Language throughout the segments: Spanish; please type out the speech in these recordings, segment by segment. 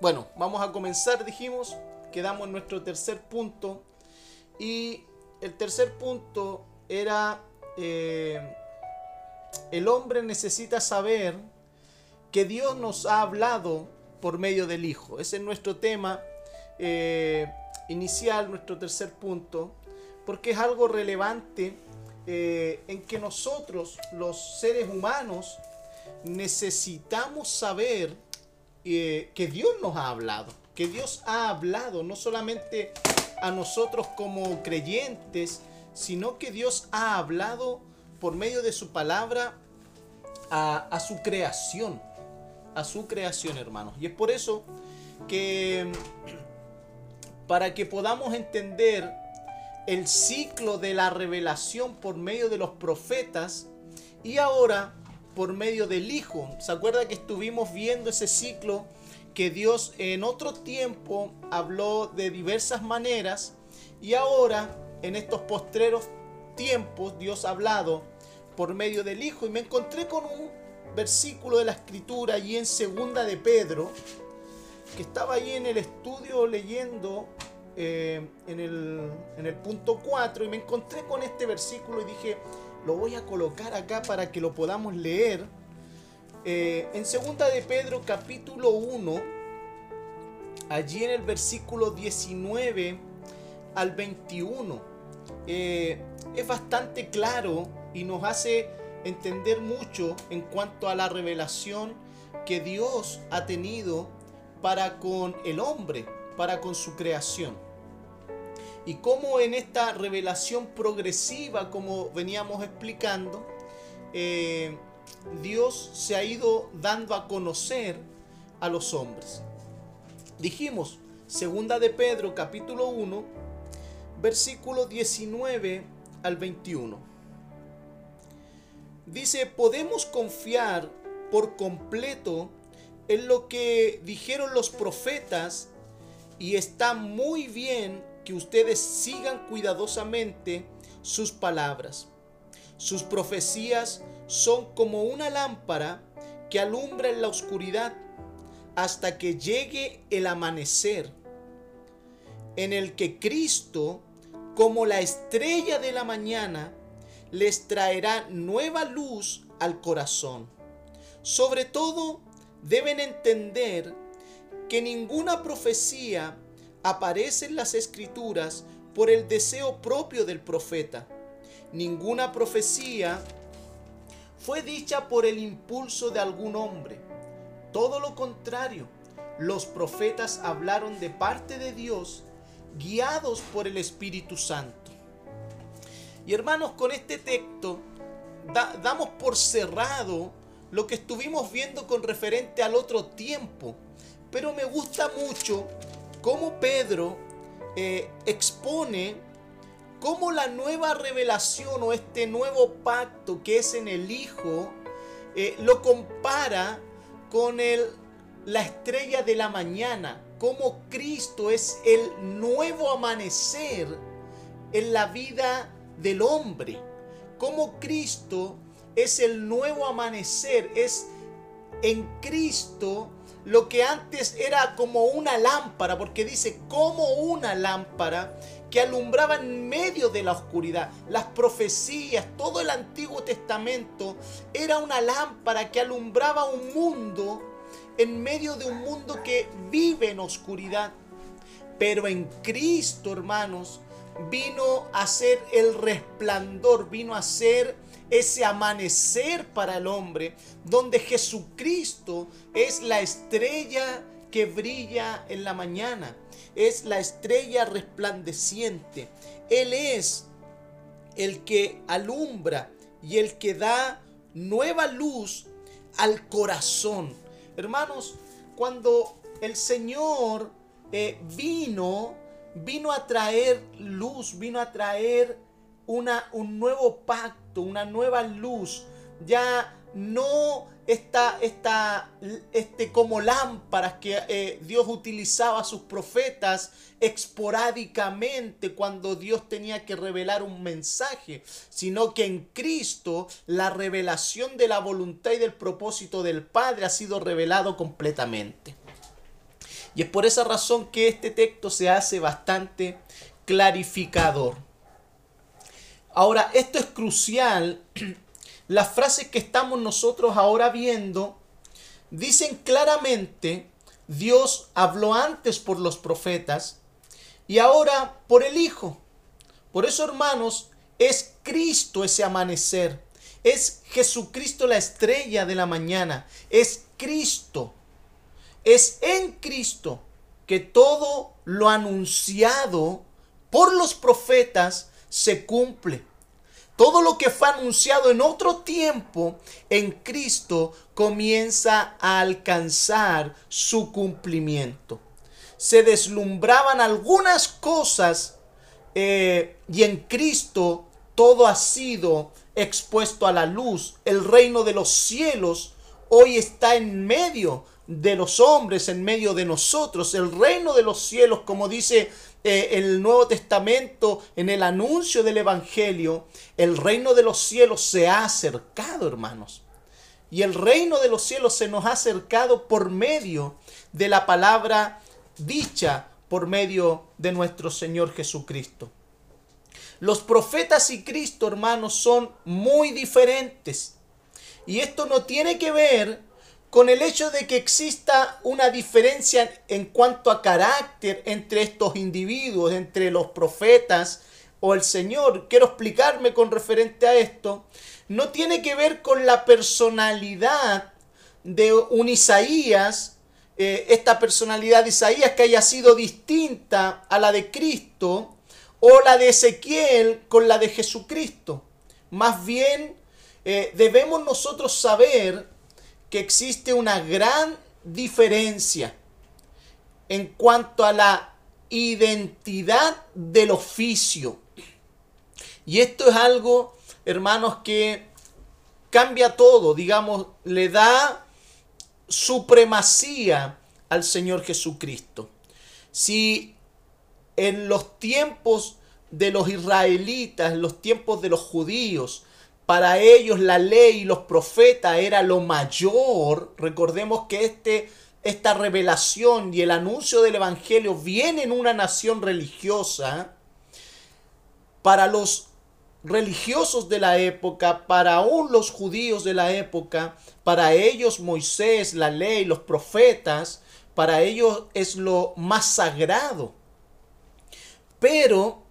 bueno, vamos a comenzar, dijimos, quedamos en nuestro tercer punto. Y el tercer punto era, eh, el hombre necesita saber que Dios nos ha hablado por medio del Hijo. Ese es nuestro tema eh, inicial, nuestro tercer punto, porque es algo relevante eh, en que nosotros, los seres humanos, necesitamos saber eh, que Dios nos ha hablado, que Dios ha hablado no solamente a nosotros como creyentes, sino que Dios ha hablado por medio de su palabra a, a su creación, a su creación, hermanos. Y es por eso que para que podamos entender el ciclo de la revelación por medio de los profetas y ahora por medio del Hijo. ¿Se acuerda que estuvimos viendo ese ciclo que Dios en otro tiempo habló de diversas maneras y ahora en estos postreros tiempos Dios ha hablado por medio del Hijo y me encontré con un versículo de la escritura allí en segunda de Pedro que estaba ahí en el estudio leyendo eh, en, el, en el punto 4 y me encontré con este versículo y dije, lo voy a colocar acá para que lo podamos leer. Eh, en segunda de Pedro capítulo 1, allí en el versículo 19 al 21, eh, es bastante claro y nos hace entender mucho en cuanto a la revelación que Dios ha tenido para con el hombre, para con su creación y cómo en esta revelación progresiva, como veníamos explicando, eh, Dios se ha ido dando a conocer a los hombres. Dijimos, segunda de Pedro capítulo 1, versículo 19 al 21. Dice, podemos confiar por completo en lo que dijeron los profetas y está muy bien que ustedes sigan cuidadosamente sus palabras. Sus profecías son como una lámpara que alumbra en la oscuridad hasta que llegue el amanecer, en el que Cristo, como la estrella de la mañana, les traerá nueva luz al corazón. Sobre todo, deben entender que ninguna profecía aparece en las escrituras por el deseo propio del profeta. Ninguna profecía fue dicha por el impulso de algún hombre. Todo lo contrario, los profetas hablaron de parte de Dios, guiados por el Espíritu Santo. Y hermanos, con este texto damos por cerrado lo que estuvimos viendo con referente al otro tiempo. Pero me gusta mucho cómo Pedro eh, expone cómo la nueva revelación o este nuevo pacto que es en el Hijo eh, lo compara con el, la estrella de la mañana, cómo Cristo es el nuevo amanecer en la vida del hombre, cómo Cristo es el nuevo amanecer, es en Cristo lo que antes era como una lámpara, porque dice como una lámpara que alumbraba en medio de la oscuridad. Las profecías, todo el Antiguo Testamento era una lámpara que alumbraba un mundo en medio de un mundo que vive en oscuridad. Pero en Cristo, hermanos, vino a ser el resplandor, vino a ser ese amanecer para el hombre, donde Jesucristo es la estrella que brilla en la mañana, es la estrella resplandeciente. Él es el que alumbra y el que da nueva luz al corazón. Hermanos, cuando el Señor eh, vino, vino a traer luz, vino a traer una, un nuevo pacto, una nueva luz. Ya no está, está este, como lámparas que eh, Dios utilizaba a sus profetas esporádicamente cuando Dios tenía que revelar un mensaje, sino que en Cristo la revelación de la voluntad y del propósito del Padre ha sido revelado completamente. Y es por esa razón que este texto se hace bastante clarificador. Ahora, esto es crucial. Las frases que estamos nosotros ahora viendo dicen claramente, Dios habló antes por los profetas y ahora por el Hijo. Por eso, hermanos, es Cristo ese amanecer. Es Jesucristo la estrella de la mañana. Es Cristo. Es en Cristo que todo lo anunciado por los profetas se cumple. Todo lo que fue anunciado en otro tiempo en Cristo comienza a alcanzar su cumplimiento. Se deslumbraban algunas cosas eh, y en Cristo todo ha sido expuesto a la luz. El reino de los cielos hoy está en medio de los hombres, en medio de nosotros. El reino de los cielos, como dice eh, el Nuevo Testamento, en el anuncio del Evangelio, el reino de los cielos se ha acercado, hermanos. Y el reino de los cielos se nos ha acercado por medio de la palabra dicha por medio de nuestro Señor Jesucristo. Los profetas y Cristo, hermanos, son muy diferentes. Y esto no tiene que ver con el hecho de que exista una diferencia en cuanto a carácter entre estos individuos, entre los profetas o el Señor. Quiero explicarme con referente a esto. No tiene que ver con la personalidad de un Isaías, eh, esta personalidad de Isaías que haya sido distinta a la de Cristo, o la de Ezequiel con la de Jesucristo. Más bien, eh, debemos nosotros saber que existe una gran diferencia en cuanto a la identidad del oficio. Y esto es algo, hermanos, que cambia todo, digamos, le da supremacía al Señor Jesucristo. Si en los tiempos de los israelitas, en los tiempos de los judíos, para ellos la ley y los profetas era lo mayor. Recordemos que este, esta revelación y el anuncio del Evangelio viene en una nación religiosa. Para los religiosos de la época, para aún los judíos de la época, para ellos Moisés, la ley, los profetas, para ellos es lo más sagrado. Pero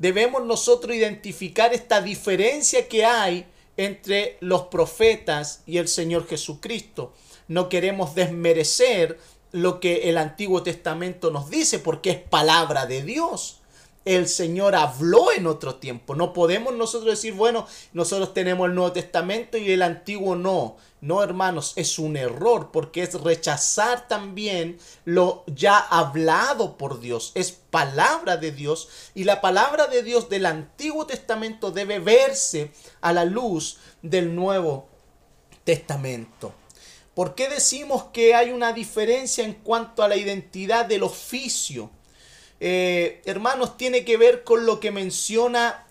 debemos nosotros identificar esta diferencia que hay entre los profetas y el Señor Jesucristo. No queremos desmerecer lo que el Antiguo Testamento nos dice porque es palabra de Dios el Señor habló en otro tiempo. No podemos nosotros decir, bueno, nosotros tenemos el Nuevo Testamento y el Antiguo no. No, hermanos, es un error porque es rechazar también lo ya hablado por Dios. Es palabra de Dios y la palabra de Dios del Antiguo Testamento debe verse a la luz del Nuevo Testamento. ¿Por qué decimos que hay una diferencia en cuanto a la identidad del oficio? Eh, hermanos, tiene que ver con lo que menciona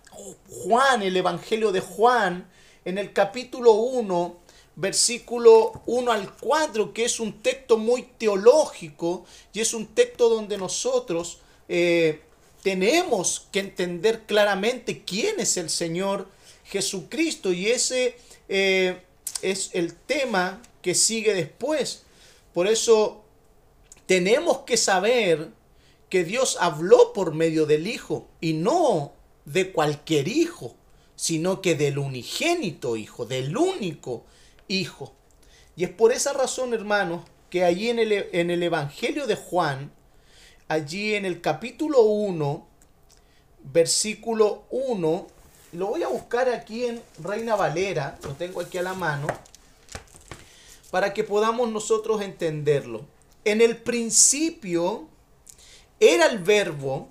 Juan, el Evangelio de Juan, en el capítulo 1, versículo 1 al 4, que es un texto muy teológico y es un texto donde nosotros eh, tenemos que entender claramente quién es el Señor Jesucristo y ese eh, es el tema que sigue después. Por eso tenemos que saber que Dios habló por medio del Hijo y no de cualquier hijo, sino que del unigénito Hijo, del único Hijo. Y es por esa razón, hermanos, que allí en el, en el Evangelio de Juan, allí en el capítulo 1, versículo 1, lo voy a buscar aquí en Reina Valera, lo tengo aquí a la mano, para que podamos nosotros entenderlo. En el principio era el verbo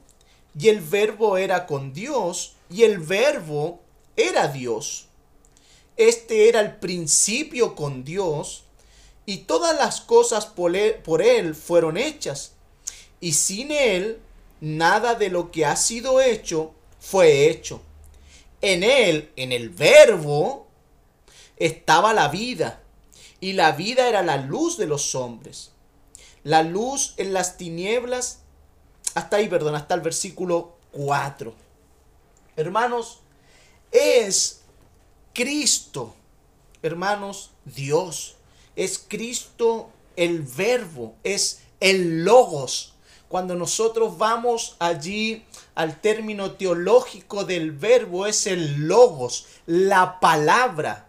y el verbo era con Dios y el verbo era Dios. Este era el principio con Dios y todas las cosas por él, fueron hechas. Y sin él, nada de lo que ha sido hecho fue hecho. En él, en el verbo, estaba la vida, y la vida era la luz de los hombres. la luz en las tinieblas, hasta ahí, perdón, hasta el versículo 4. Hermanos, es Cristo, hermanos, Dios. Es Cristo el verbo, es el logos. Cuando nosotros vamos allí al término teológico del verbo, es el logos, la palabra.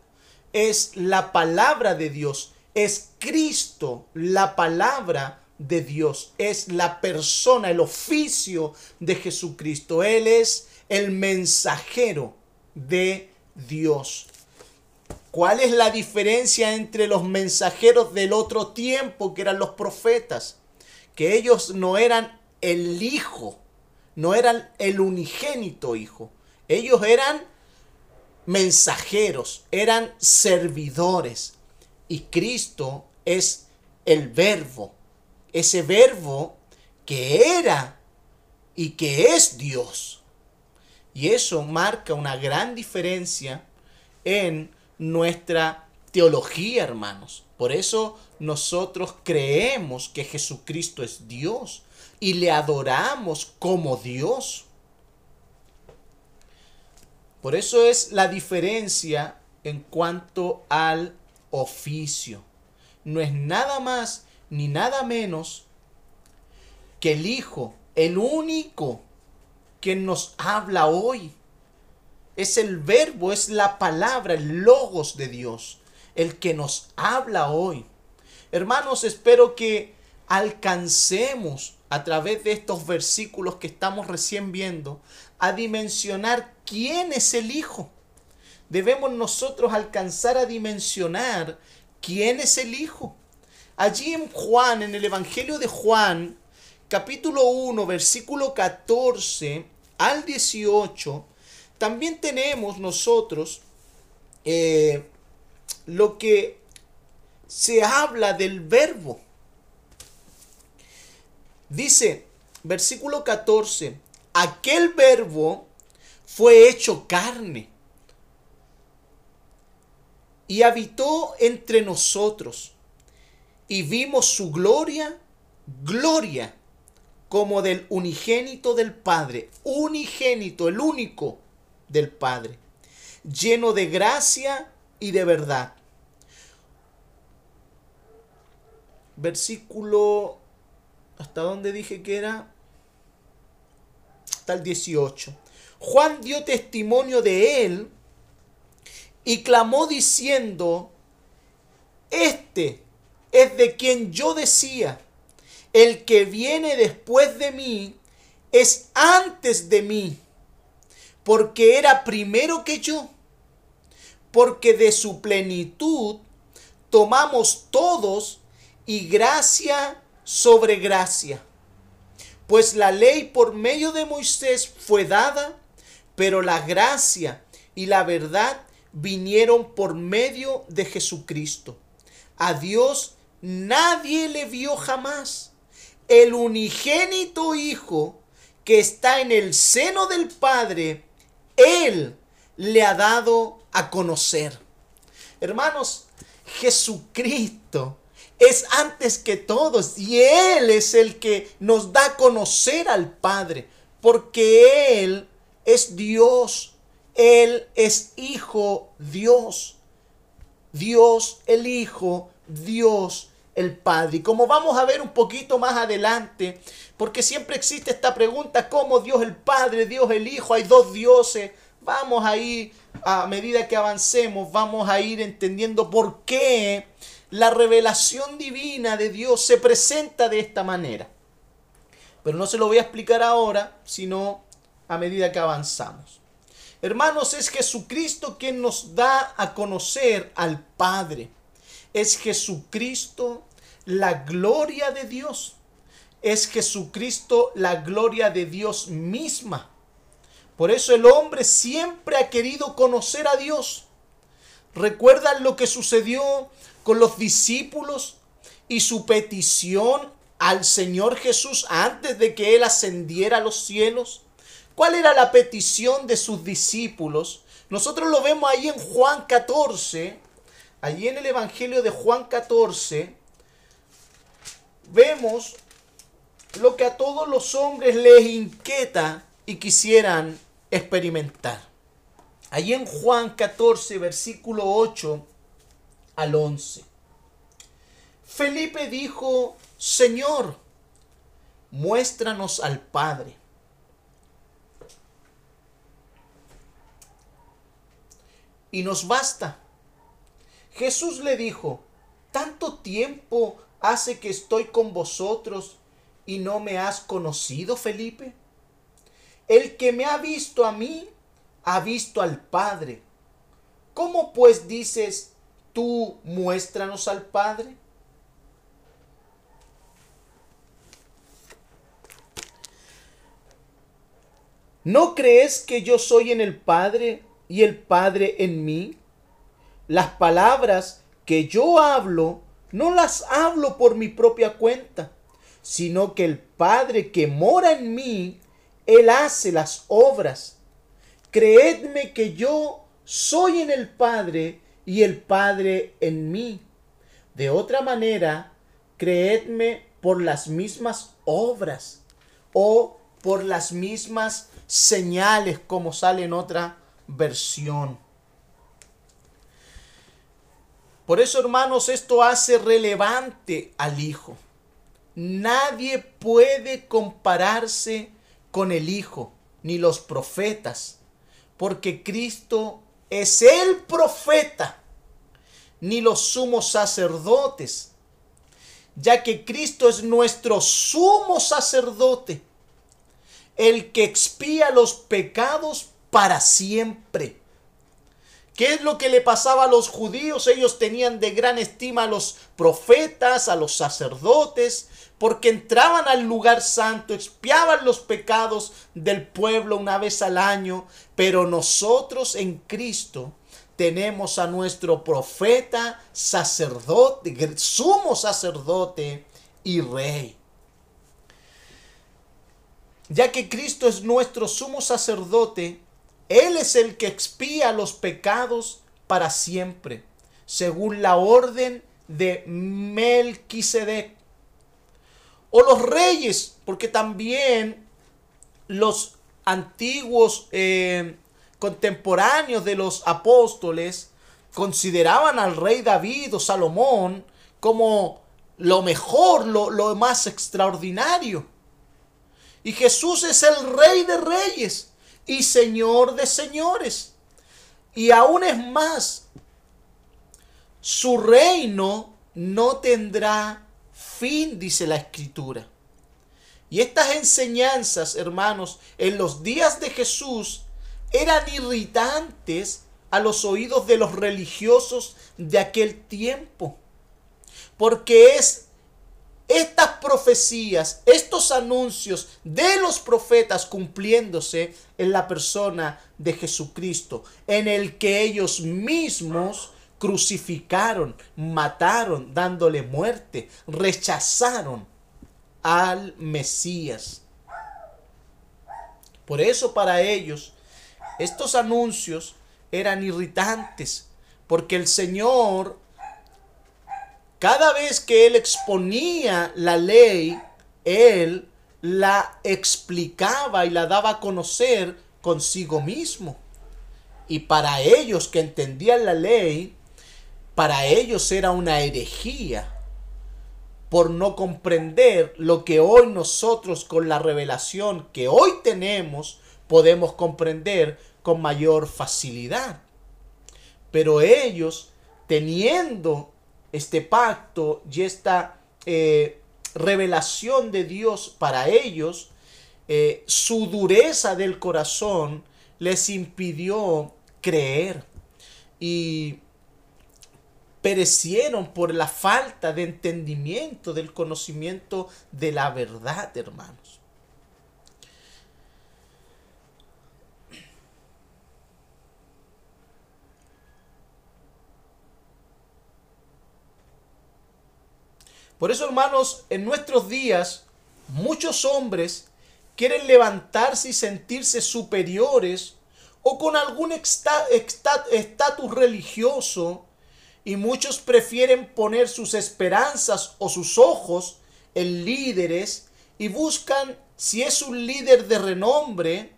Es la palabra de Dios. Es Cristo, la palabra de Dios. Es la persona, el oficio de Jesucristo. Él es el mensajero de Dios. ¿Cuál es la diferencia entre los mensajeros del otro tiempo, que eran los profetas? Que ellos no eran el hijo, no eran el unigénito hijo. Ellos eran mensajeros, eran servidores. Y Cristo es el verbo, ese verbo que era y que es Dios. Y eso marca una gran diferencia en nuestra teología, hermanos. Por eso nosotros creemos que Jesucristo es Dios y le adoramos como Dios. Por eso es la diferencia en cuanto al oficio. No es nada más ni nada menos que el Hijo, el único que nos habla hoy. Es el verbo, es la palabra, el logos de Dios, el que nos habla hoy. Hermanos, espero que alcancemos a través de estos versículos que estamos recién viendo a dimensionar quién es el Hijo. Debemos nosotros alcanzar a dimensionar quién es el Hijo. Allí en Juan, en el Evangelio de Juan, capítulo 1, versículo 14 al 18, también tenemos nosotros eh, lo que se habla del verbo. Dice, versículo 14, aquel verbo fue hecho carne y habitó entre nosotros y vimos su gloria, gloria como del unigénito del Padre, unigénito, el único del Padre, lleno de gracia y de verdad. Versículo, ¿hasta dónde dije que era? Hasta el 18. Juan dio testimonio de él y clamó diciendo, este es de quien yo decía, el que viene después de mí es antes de mí porque era primero que yo, porque de su plenitud tomamos todos y gracia sobre gracia. Pues la ley por medio de Moisés fue dada, pero la gracia y la verdad vinieron por medio de Jesucristo. A Dios nadie le vio jamás. El unigénito Hijo que está en el seno del Padre, él le ha dado a conocer. Hermanos, Jesucristo es antes que todos y Él es el que nos da a conocer al Padre, porque Él es Dios, Él es Hijo Dios, Dios el Hijo, Dios el Padre. Y como vamos a ver un poquito más adelante, porque siempre existe esta pregunta, ¿cómo Dios el Padre, Dios el Hijo? Hay dos dioses. Vamos a ir, a medida que avancemos, vamos a ir entendiendo por qué la revelación divina de Dios se presenta de esta manera. Pero no se lo voy a explicar ahora, sino a medida que avanzamos. Hermanos, es Jesucristo quien nos da a conocer al Padre. Es Jesucristo la gloria de Dios. Es Jesucristo la gloria de Dios misma. Por eso el hombre siempre ha querido conocer a Dios. ¿Recuerdan lo que sucedió con los discípulos y su petición al Señor Jesús antes de que Él ascendiera a los cielos? ¿Cuál era la petición de sus discípulos? Nosotros lo vemos ahí en Juan 14, allí en el Evangelio de Juan 14, vemos lo que a todos los hombres les inquieta y quisieran experimentar. Allí en Juan 14, versículo 8 al 11. Felipe dijo, Señor, muéstranos al Padre. Y nos basta. Jesús le dijo, ¿tanto tiempo hace que estoy con vosotros y no me has conocido, Felipe? El que me ha visto a mí, ha visto al Padre. ¿Cómo pues dices tú, muéstranos al Padre? ¿No crees que yo soy en el Padre y el Padre en mí? Las palabras que yo hablo no las hablo por mi propia cuenta, sino que el Padre que mora en mí, Él hace las obras. Creedme que yo soy en el Padre y el Padre en mí. De otra manera, creedme por las mismas obras o por las mismas señales como sale en otra versión. Por eso, hermanos, esto hace relevante al Hijo. Nadie puede compararse con el Hijo, ni los profetas, porque Cristo es el profeta, ni los sumos sacerdotes, ya que Cristo es nuestro sumo sacerdote el que expía los pecados para siempre. ¿Qué es lo que le pasaba a los judíos? Ellos tenían de gran estima a los profetas, a los sacerdotes, porque entraban al lugar santo, expiaban los pecados del pueblo una vez al año, pero nosotros en Cristo tenemos a nuestro profeta, sacerdote, sumo sacerdote y rey ya que Cristo es nuestro sumo sacerdote, Él es el que expía los pecados para siempre, según la orden de Melquisedec. O los reyes, porque también los antiguos eh, contemporáneos de los apóstoles consideraban al rey David o Salomón como lo mejor, lo, lo más extraordinario. Y Jesús es el rey de reyes y señor de señores. Y aún es más, su reino no tendrá fin, dice la escritura. Y estas enseñanzas, hermanos, en los días de Jesús eran irritantes a los oídos de los religiosos de aquel tiempo. Porque es estas profecías, estos anuncios de los profetas cumpliéndose en la persona de Jesucristo, en el que ellos mismos crucificaron, mataron, dándole muerte, rechazaron al Mesías. Por eso para ellos estos anuncios eran irritantes, porque el Señor cada vez que él exponía la ley, él la explicaba y la daba a conocer consigo mismo. Y para ellos que entendían la ley, para ellos era una herejía por no comprender lo que hoy nosotros con la revelación que hoy tenemos podemos comprender con mayor facilidad. Pero ellos, teniendo este pacto y esta eh, revelación de Dios para ellos, eh, su dureza del corazón les impidió creer y perecieron por la falta de entendimiento, del conocimiento de la verdad, hermanos. Por eso, hermanos, en nuestros días, muchos hombres quieren levantarse y sentirse superiores o con algún estatus religioso y muchos prefieren poner sus esperanzas o sus ojos en líderes y buscan si es un líder de renombre.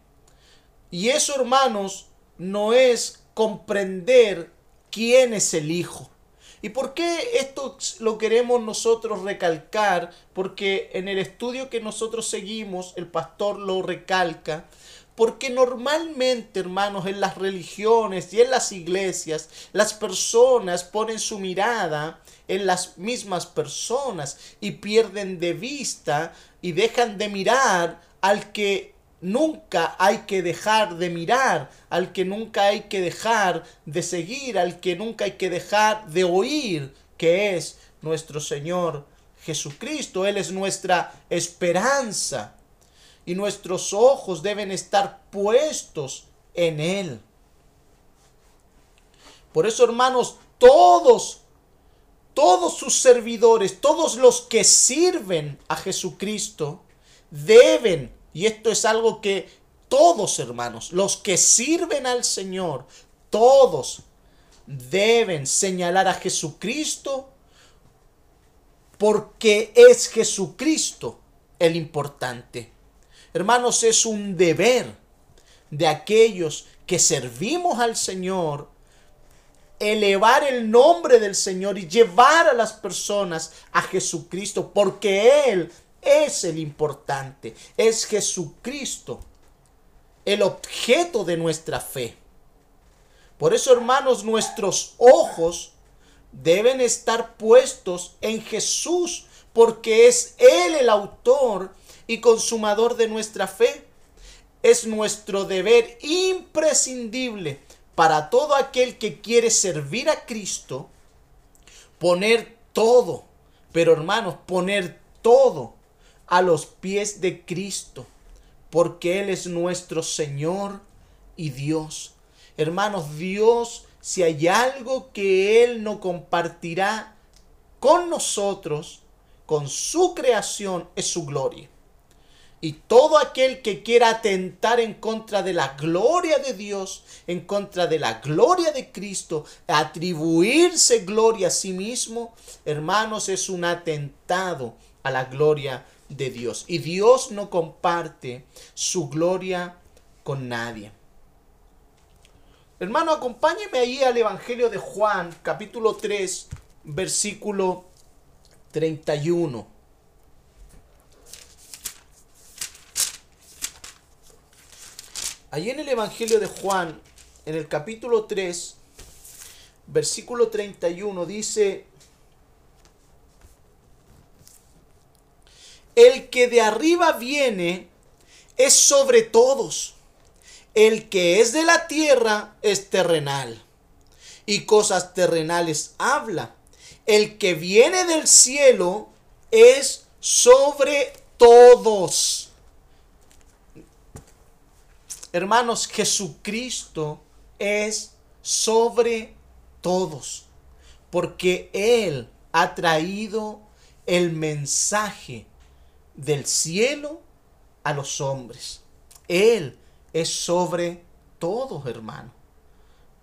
Y eso, hermanos, no es comprender quién es el Hijo. ¿Y por qué esto lo queremos nosotros recalcar? Porque en el estudio que nosotros seguimos, el pastor lo recalca. Porque normalmente, hermanos, en las religiones y en las iglesias, las personas ponen su mirada en las mismas personas y pierden de vista y dejan de mirar al que nunca hay que dejar de mirar, al que nunca hay que dejar de seguir, al que nunca hay que dejar de oír, que es nuestro Señor Jesucristo. Él es nuestra esperanza y nuestros ojos deben estar puestos en Él. Por eso, hermanos, todos, todos sus servidores, todos los que sirven a Jesucristo, deben y esto es algo que todos, hermanos, los que sirven al Señor, todos deben señalar a Jesucristo porque es Jesucristo el importante. Hermanos, es un deber de aquellos que servimos al Señor elevar el nombre del Señor y llevar a las personas a Jesucristo porque Él es el importante, es Jesucristo, el objeto de nuestra fe. Por eso, hermanos, nuestros ojos deben estar puestos en Jesús, porque es Él el autor y consumador de nuestra fe. Es nuestro deber imprescindible para todo aquel que quiere servir a Cristo, poner todo, pero hermanos, poner todo a los pies de Cristo, porque Él es nuestro Señor y Dios. Hermanos, Dios, si hay algo que Él no compartirá con nosotros, con su creación, es su gloria. Y todo aquel que quiera atentar en contra de la gloria de Dios, en contra de la gloria de Cristo, atribuirse gloria a sí mismo, hermanos, es un atentado a la gloria de Dios. Y Dios no comparte su gloria con nadie. Hermano, acompáñeme ahí al Evangelio de Juan, capítulo 3, versículo 31. Allí en el Evangelio de Juan, en el capítulo 3, versículo 31, dice, El que de arriba viene es sobre todos. El que es de la tierra es terrenal. Y cosas terrenales habla. El que viene del cielo es sobre todos. Hermanos, Jesucristo es sobre todos. Porque Él ha traído el mensaje del cielo a los hombres. Él es sobre todos, hermano.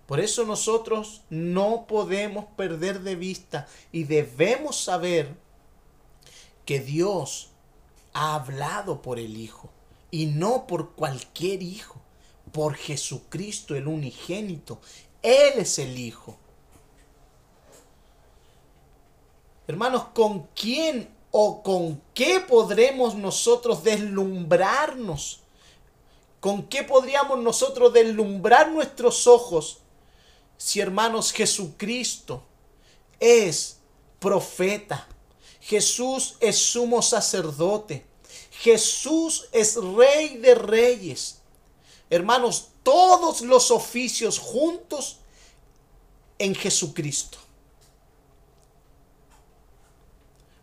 Por eso nosotros no podemos perder de vista y debemos saber que Dios ha hablado por el Hijo y no por cualquier hijo, por Jesucristo el unigénito. Él es el Hijo. Hermanos, ¿con quién ¿O con qué podremos nosotros deslumbrarnos? ¿Con qué podríamos nosotros deslumbrar nuestros ojos si hermanos Jesucristo es profeta? Jesús es sumo sacerdote. Jesús es rey de reyes. Hermanos, todos los oficios juntos en Jesucristo.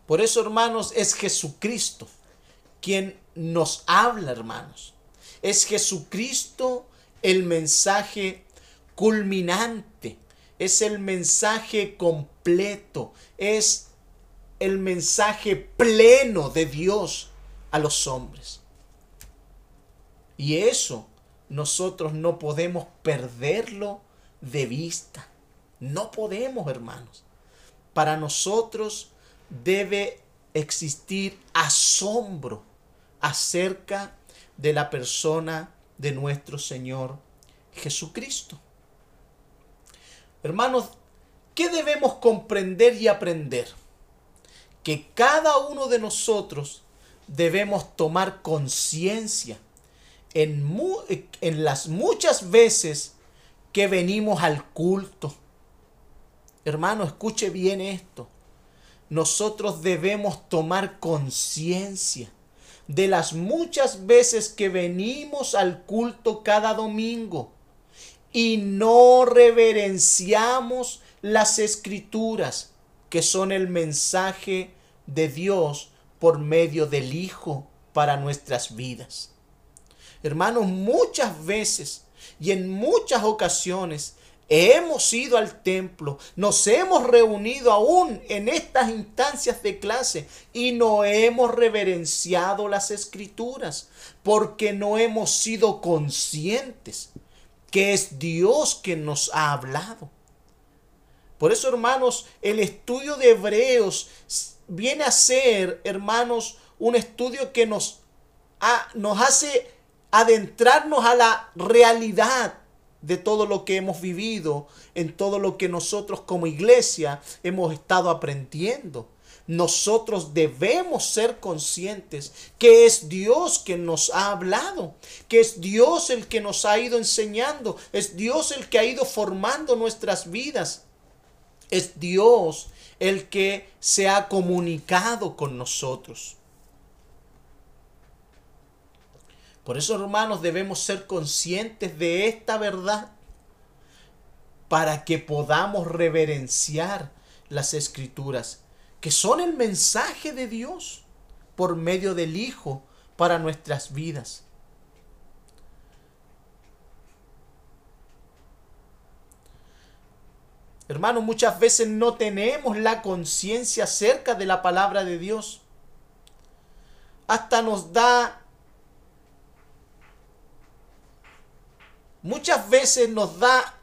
Por eso, hermanos, es Jesucristo quien nos habla, hermanos. Es Jesucristo el mensaje culminante. Es el mensaje completo. Es el mensaje pleno de Dios a los hombres. Y eso nosotros no podemos perderlo de vista. No podemos, hermanos. Para nosotros debe existir asombro acerca de la persona de nuestro Señor Jesucristo. Hermanos, ¿qué debemos comprender y aprender? Que cada uno de nosotros debemos tomar conciencia en, en, las muchas veces que venimos al culto. Hermano, escuche bien esto. Nosotros debemos tomar conciencia de las muchas veces que venimos al culto cada domingo y no reverenciamos las escrituras, que son el mensaje de Dios por medio del Hijo para nuestras vidas. Hermanos, muchas veces y en muchas ocasiones hemos ido al templo, nos hemos reunido aún en estas instancias de clase y no hemos reverenciado las escrituras porque no hemos sido conscientes que es Dios quien nos ha hablado. Por eso, hermanos, el estudio de Hebreos viene a ser, hermanos, un estudio que nos, nos hace adentrarnos a la realidad de todo lo que hemos vivido, en todo lo que nosotros como iglesia hemos estado aprendiendo. Nosotros debemos ser conscientes que es Dios quien nos ha hablado, que es Dios el que nos ha ido enseñando, es Dios el que ha ido formando nuestras vidas, es Dios el que se ha comunicado con nosotros. Por eso, hermanos, debemos ser conscientes de esta verdad para que podamos reverenciar las escrituras, que son el mensaje de Dios por medio del Hijo para nuestras vidas. Hermanos, muchas veces no tenemos la conciencia acerca de la palabra de Dios. Hasta nos da muchas veces nos da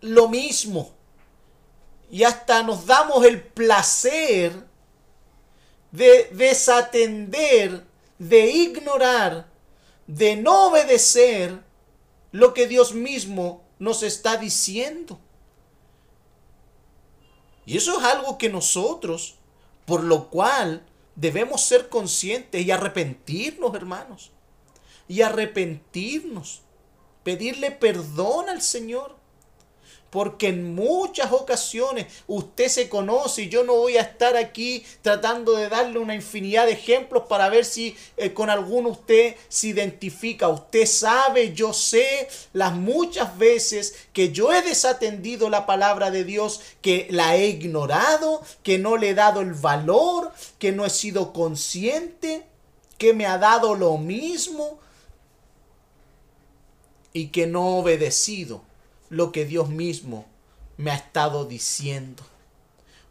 lo mismo y hasta nos damos el placer de desatender, de ignorar, de no obedecer lo que Dios mismo nos está diciendo. Y eso es algo que nosotros, por lo cual debemos ser conscientes y arrepentirnos, hermanos. Y arrepentirnos pedirle perdón al Señor. Porque en muchas ocasiones usted se conoce y yo no voy a estar aquí tratando de darle una infinidad de ejemplos para ver si eh, con alguno usted se identifica. Usted sabe, yo sé las muchas veces que yo he desatendido la palabra de Dios, que la he ignorado, que no le he dado el valor, que no he sido consciente, que me ha dado lo mismo y que no he obedecido lo que Dios mismo me ha estado diciendo.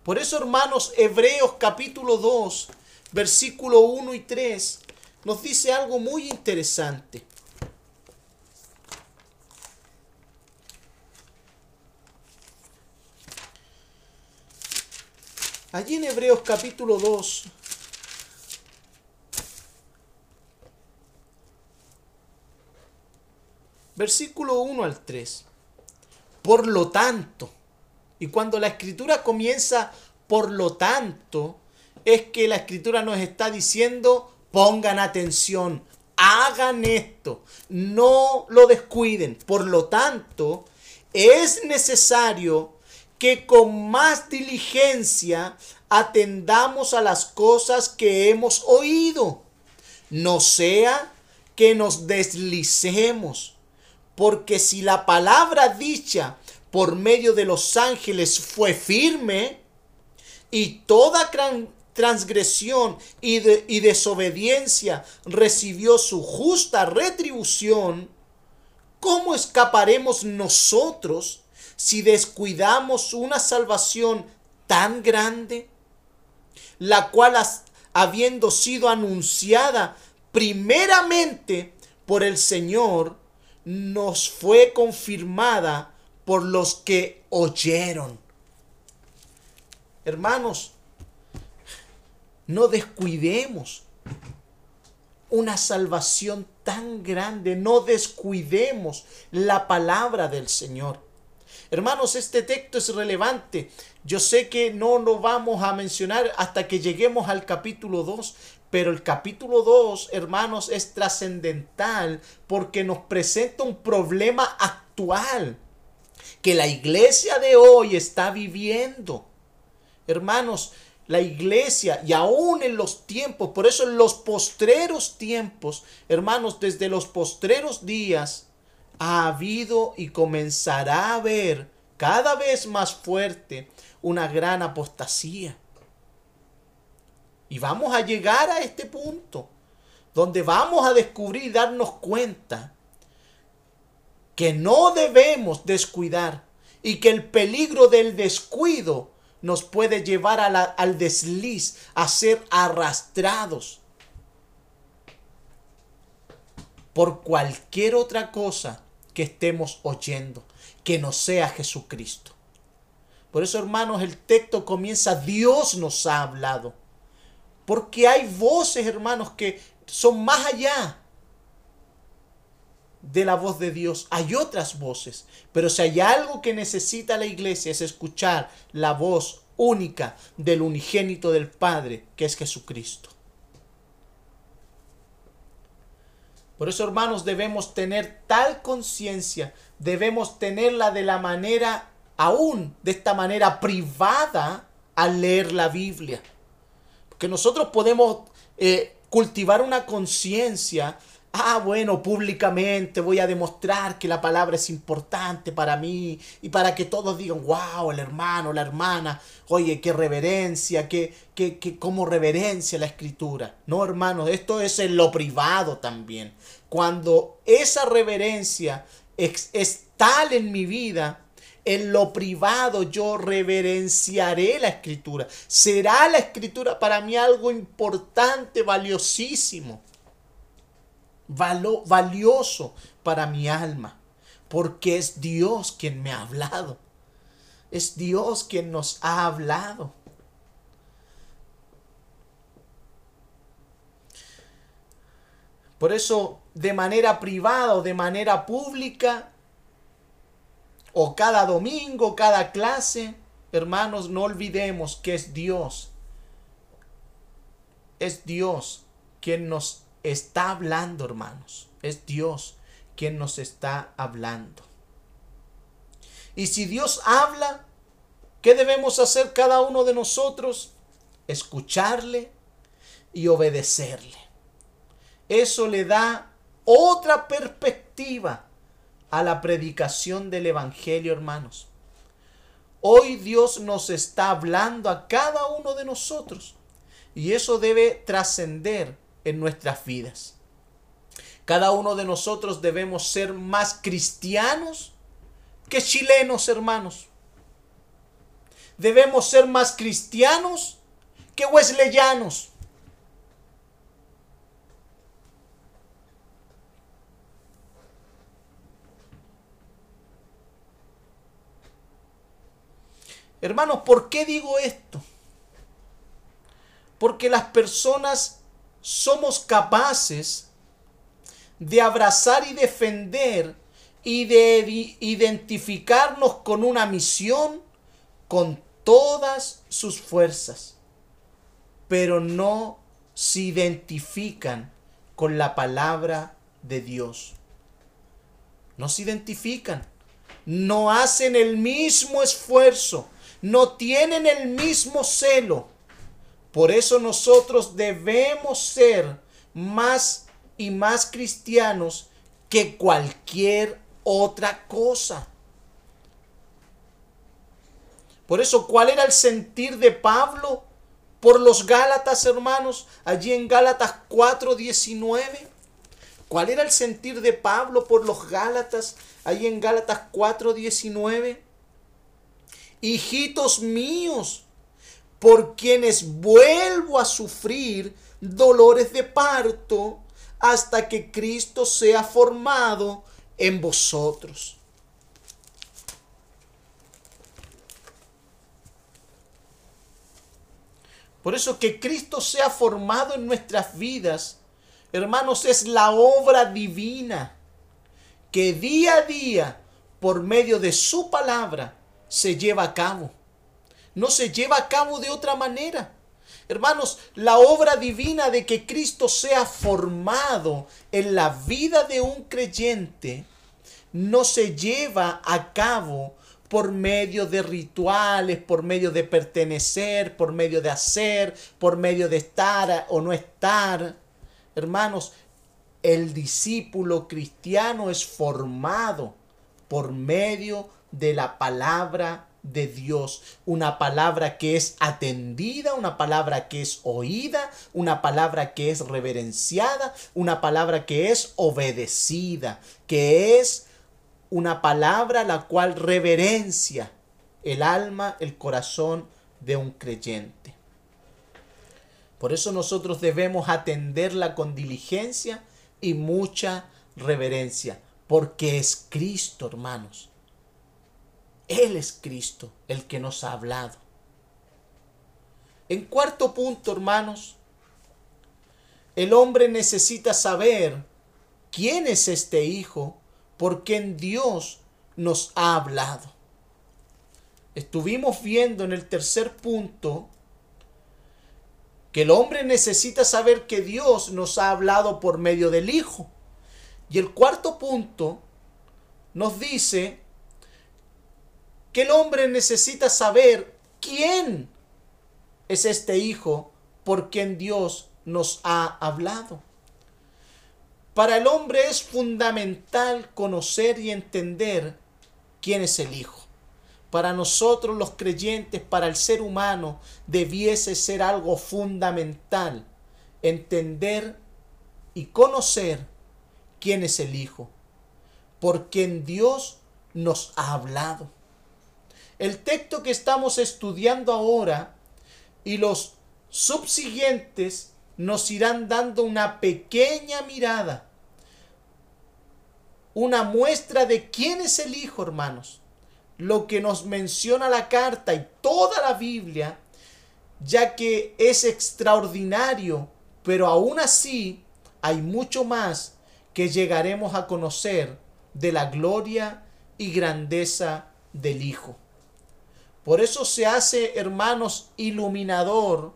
Por eso, hermanos, Hebreos capítulo 2, versículo 1 y 3, nos dice algo muy interesante. Allí en Hebreos capítulo 2, versículo 1 al 3. Por lo tanto, y cuando la escritura comienza por lo tanto, es que la escritura nos está diciendo, pongan atención, hagan esto, no lo descuiden. Por lo tanto, es necesario que con más diligencia atendamos a las cosas que hemos oído, no sea que nos deslicemos porque si la palabra dicha por medio de los ángeles fue firme, y toda transgresión y, desobediencia recibió su justa retribución, ¿cómo escaparemos nosotros si descuidamos una salvación tan grande, la cual habiendo sido anunciada primeramente por el Señor, nos fue confirmada por los que oyeron. Hermanos, No descuidemos una salvación tan grande. No descuidemos la palabra del Señor. Hermanos, este texto es relevante. Yo sé que no lo vamos a mencionar hasta que lleguemos al capítulo 2, pero el capítulo 2, hermanos, es trascendental porque nos presenta un problema actual que la iglesia de hoy está viviendo. Hermanos, la iglesia y aún en los tiempos, por eso en los postreros tiempos, hermanos, desde los postreros días, ha habido y comenzará a haber cada vez más fuerte una gran apostasía. Y vamos a llegar a este punto, donde vamos a descubrir y darnos cuenta que no debemos descuidar y que el peligro del descuido nos puede llevar al desliz, a ser arrastrados por cualquier otra cosa que estemos oyendo, que no sea Jesucristo. Por eso, hermanos, el texto comienza, Dios nos ha hablado. Porque hay voces, hermanos, que son más allá de la voz de Dios. Hay otras voces. Pero si hay algo que necesita la iglesia es escuchar la voz única del unigénito del Padre, que es Jesucristo. Por eso, hermanos, debemos tener tal conciencia, debemos tenerla de la manera, aún de esta manera privada, al leer la Biblia. Porque nosotros podemos eh, cultivar una conciencia ah, bueno, públicamente voy a demostrar que la palabra es importante para mí y para que todos digan, wow, el hermano, la hermana, oye, qué reverencia, qué, qué, qué cómo reverencia la escritura. No, hermanos, esto es en lo privado también. Cuando esa reverencia es, es tal en mi vida, en lo privado yo reverenciaré la escritura. Será la escritura para mí algo importante, valiosísimo valioso para mi alma, porque es Dios quien me ha hablado. Es Dios quien nos ha hablado. Por eso, de manera privada o de manera pública, o cada domingo, cada clase, hermanos, no olvidemos que es Dios. Es Dios quien nos está hablando, hermanos. Es Dios quien nos está hablando. Y si Dios habla, ¿qué debemos hacer cada uno de nosotros? Escucharle y obedecerle. Eso le da otra perspectiva a la predicación del Evangelio, hermanos. Hoy Dios nos está hablando a cada uno de nosotros y eso debe trascender en nuestras vidas. Cada uno de nosotros debemos ser más cristianos que chilenos, hermanos. Debemos ser más cristianos que wesleyanos. Hermanos, ¿por qué digo esto? Porque las personas somos capaces de abrazar y defender y de identificarnos con una misión con todas sus fuerzas, pero no se identifican con la palabra de Dios. No se identifican, no hacen el mismo esfuerzo, no tienen el mismo celo por eso nosotros debemos ser más y más cristianos que cualquier otra cosa. Por eso, ¿cuál era el sentir de Pablo por los Gálatas, hermanos? Allí en Gálatas 4:19. ¿Cuál era el sentir de Pablo por los Gálatas? Allí en Gálatas 4:19. Hijitos míos, por quienes vuelvo a sufrir dolores de parto hasta que Cristo sea formado en vosotros. Por eso que Cristo sea formado en nuestras vidas, hermanos, es la obra divina que día a día, por medio de su palabra, se lleva a cabo. No se lleva a cabo de otra manera. Hermanos, la obra divina de que Cristo sea formado en la vida de un creyente no se lleva a cabo por medio de rituales, por medio de pertenecer, por medio de hacer, por medio de estar o no estar. Hermanos, el discípulo cristiano es formado por medio de la palabra de Dios, una palabra que es atendida, una palabra que es oída, una palabra que es reverenciada, una palabra que es obedecida, que es una palabra la cual reverencia el alma, el corazón de un creyente. Por eso nosotros debemos atenderla con diligencia y mucha reverencia, porque es Cristo, hermanos. Él es Cristo el que nos ha hablado. En cuarto punto, hermanos, el hombre necesita saber quién es este Hijo por quien Dios nos ha hablado. Estuvimos viendo en el tercer punto que el hombre necesita saber que Dios nos ha hablado por medio del Hijo. Y el cuarto punto nos dice que el hombre necesita saber quién es este Hijo por quien Dios nos ha hablado. Para el hombre es fundamental conocer y entender quién es el Hijo para nosotros los creyentes, para el ser humano, debiese ser algo fundamental entender y conocer quién es el Hijo, por quien Dios nos ha hablado. El texto que estamos estudiando ahora y los subsiguientes nos irán dando una pequeña mirada, una muestra de quién es el Hijo, hermanos lo que nos menciona la carta y toda la Biblia, ya que es extraordinario, pero aún así hay mucho más que llegaremos a conocer de la gloria y grandeza del Hijo. Por eso se hace, hermanos, iluminador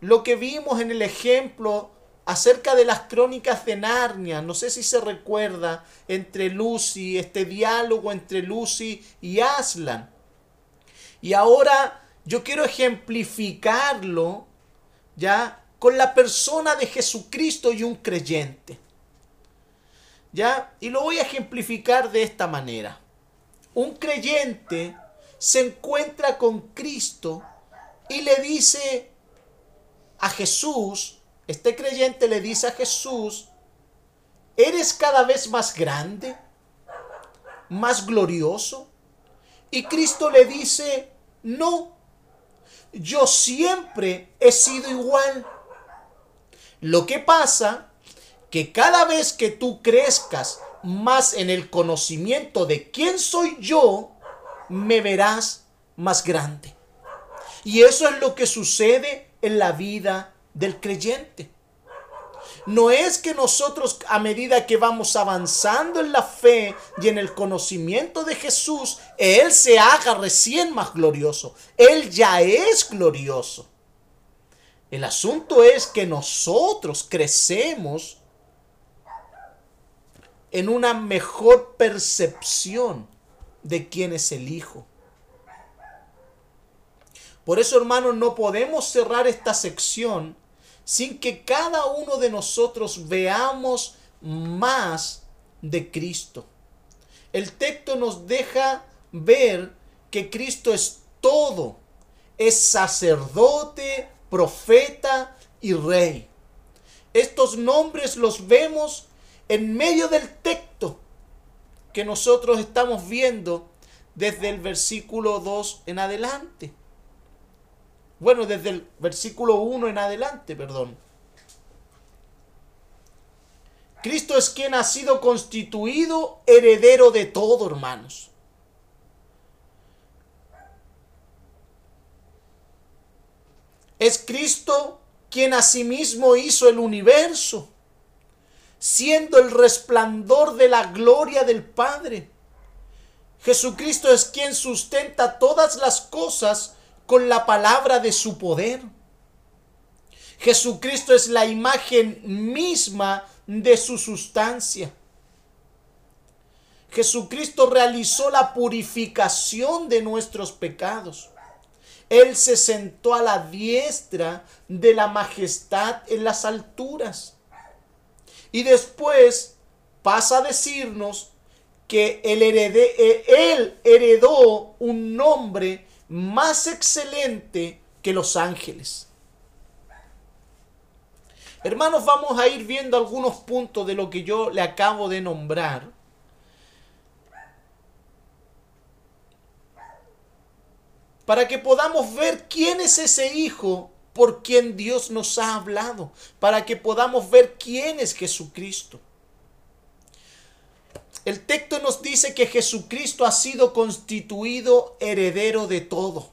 lo que vimos en el ejemplo acerca de las crónicas de Narnia. No sé si se recuerda entre Lucy, este diálogo entre Lucy y Aslan. Y ahora yo quiero ejemplificarlo ya con la persona de Jesucristo y un creyente. ¿Ya? Y lo voy a ejemplificar de esta manera. Un creyente se encuentra con Cristo y le dice a Jesús, este creyente le dice a Jesús, ¿eres cada vez más grande? ¿Más glorioso? Y Cristo le dice, no, yo siempre he sido igual. Lo que pasa que cada vez que tú crezcas más en el conocimiento de quién soy yo, me verás más grande. Y eso es lo que sucede en la vida del creyente. No es que nosotros a medida que vamos avanzando en la fe y en el conocimiento de Jesús, Él se haga recién más glorioso. Él ya es glorioso. El asunto es que nosotros crecemos en una mejor percepción de quién es el Hijo. Por eso, hermanos, no podemos cerrar esta sección sin que cada uno de nosotros veamos más de Cristo. El texto nos deja ver que Cristo es todo, es sacerdote, profeta y rey. Estos nombres los vemos en medio del texto que nosotros estamos viendo desde el versículo 2 en adelante. Bueno, desde el versículo 1 en adelante, perdón. Cristo es quien ha sido constituido heredero de todo, hermanos. Es Cristo quien asimismo hizo el universo, siendo el resplandor de la gloria del Padre. Jesucristo es quien sustenta todas las cosas con la palabra de su poder. Jesucristo es la imagen misma de su sustancia. Jesucristo realizó la purificación de nuestros pecados. Él se sentó a la diestra de la majestad en las alturas. Y después pasa a decirnos que él, eh, él heredó un nombre más excelente que los ángeles. Hermanos, vamos a ir viendo algunos puntos de lo que yo le acabo de nombrar. Para que podamos ver quién es ese hijo por quien Dios nos ha hablado. Para que podamos ver quién es Jesucristo. El texto nos dice que Jesucristo ha sido constituido heredero de todo.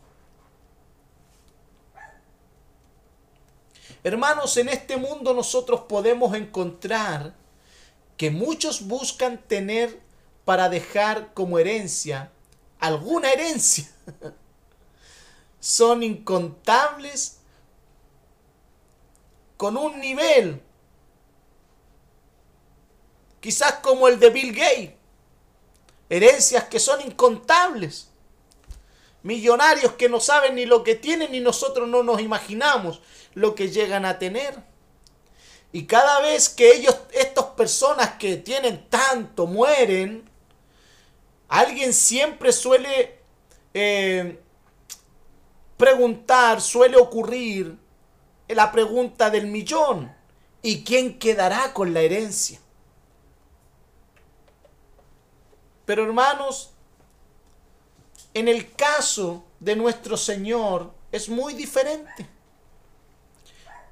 Hermanos, en este mundo nosotros podemos encontrar que muchos buscan tener para dejar como herencia alguna herencia. Son incontables con un nivel, quizás como el de Bill Gates, herencias que son incontables millonarios que no saben ni lo que tienen y nosotros no nos imaginamos lo que llegan a tener. Y cada vez que ellos, estas personas que tienen tanto, mueren, alguien siempre suele eh, preguntar, suele ocurrir la pregunta del millón. ¿Y quién quedará con la herencia? Pero hermanos, en el caso de nuestro Señor es muy diferente.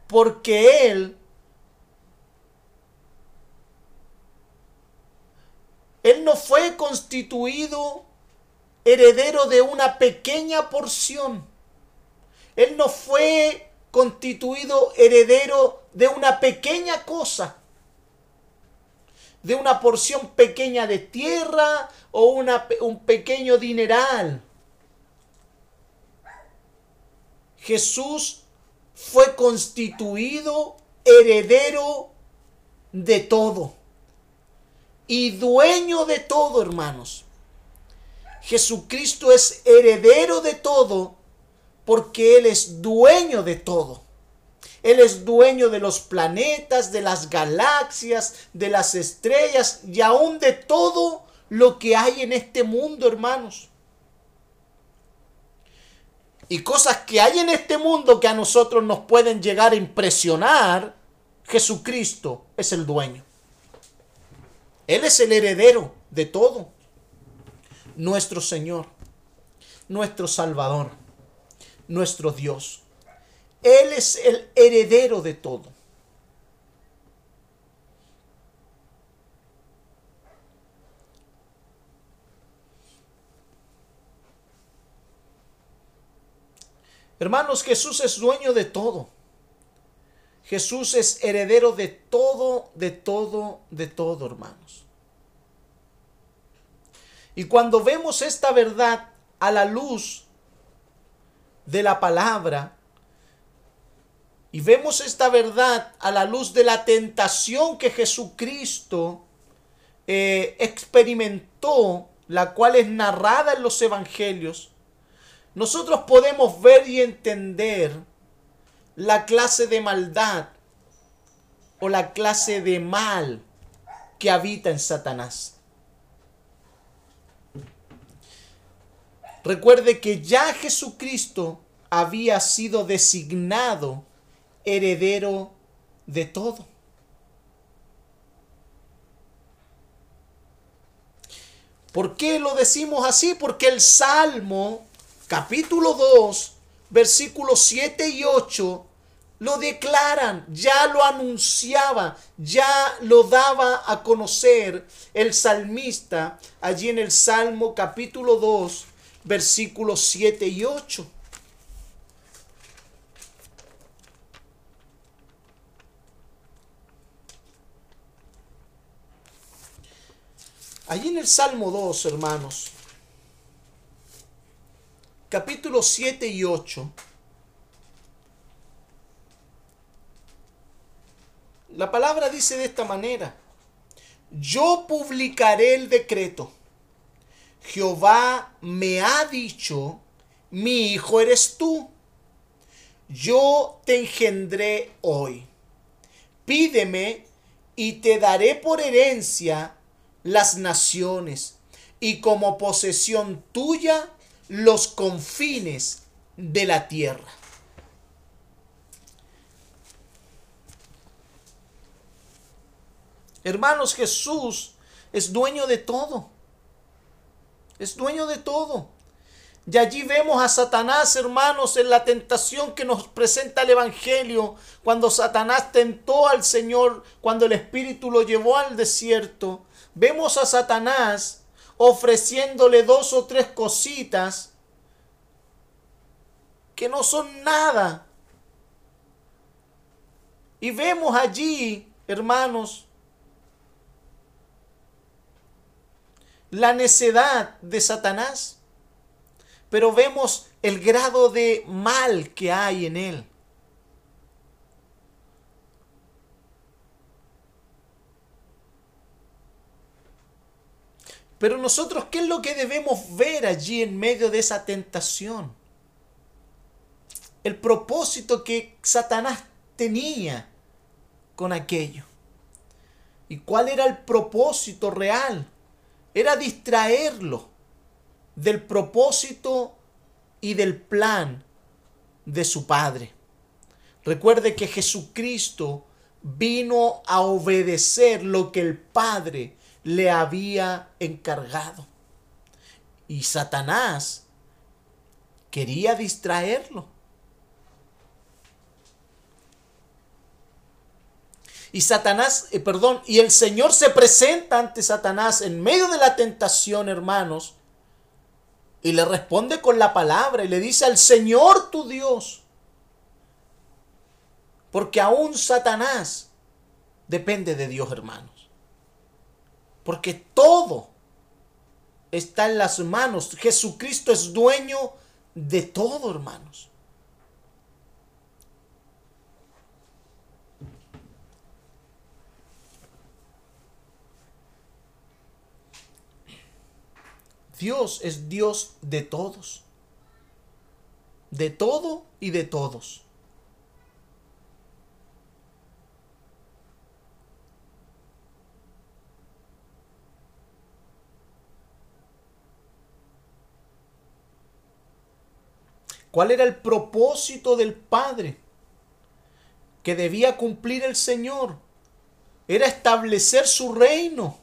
Porque Él, Él no fue constituido heredero de una pequeña porción. Él no fue constituido heredero de una pequeña cosa de una porción pequeña de tierra o un pequeño dineral. Jesús fue constituido heredero de todo y dueño de todo, hermanos. Jesucristo es heredero de todo porque Él es dueño de todo. Él es dueño de los planetas, de las galaxias, de las estrellas y aún de todo lo que hay en este mundo, hermanos. Y cosas que hay en este mundo que a nosotros nos pueden llegar a impresionar, Jesucristo es el dueño. Él es el heredero de todo. Nuestro Señor, nuestro Salvador, nuestro Dios. Él es el heredero de todo. Hermanos, Jesús es dueño de todo. Jesús es heredero de todo, de todo, de todo, hermanos. Y cuando vemos esta verdad a la luz de la palabra, y vemos esta verdad a la luz de la tentación que Jesucristo eh, experimentó, la cual es narrada en los evangelios. Nosotros podemos ver y entender la clase de maldad o la clase de mal que habita en Satanás. Recuerde que ya Jesucristo había sido designado heredero de todo. ¿Por qué lo decimos así? Porque el Salmo capítulo 2, versículos 7 y 8 lo declaran, ya lo anunciaba, ya lo daba a conocer el salmista allí en el Salmo capítulo 2, versículos 7 y 8. Allí en el Salmo 2, hermanos, capítulos 7 y 8, la palabra dice de esta manera, yo publicaré el decreto. Jehová me ha dicho, mi hijo eres tú. Yo te engendré hoy. Pídeme y te daré por herencia las naciones y como posesión tuya los confines de la tierra. Hermanos, Jesús es dueño de todo. Es dueño de todo. Y allí vemos a Satanás, hermanos, en la tentación que nos presenta el Evangelio, cuando Satanás tentó al Señor, cuando el Espíritu lo llevó al desierto. Vemos a Satanás ofreciéndole dos o tres cositas que no son nada. Y vemos allí, hermanos, la necedad de Satanás, pero vemos el grado de mal que hay en él. Pero nosotros, ¿qué es lo que debemos ver allí en medio de esa tentación? El propósito que Satanás tenía con aquello. ¿Y cuál era el propósito real? Era distraerlo del propósito y del plan de su Padre. Recuerde que Jesucristo vino a obedecer lo que el Padre le había encargado. Y Satanás quería distraerlo. Y Satanás, eh, perdón, y el Señor se presenta ante Satanás en medio de la tentación, hermanos, y le responde con la palabra y le dice al Señor tu Dios. Porque aún Satanás depende de Dios, hermanos. Porque todo está en las manos. Jesucristo es dueño de todo, hermanos. Dios es Dios de todos. De todo y de todos. ¿Cuál era el propósito del Padre que debía cumplir el Señor? Era establecer su reino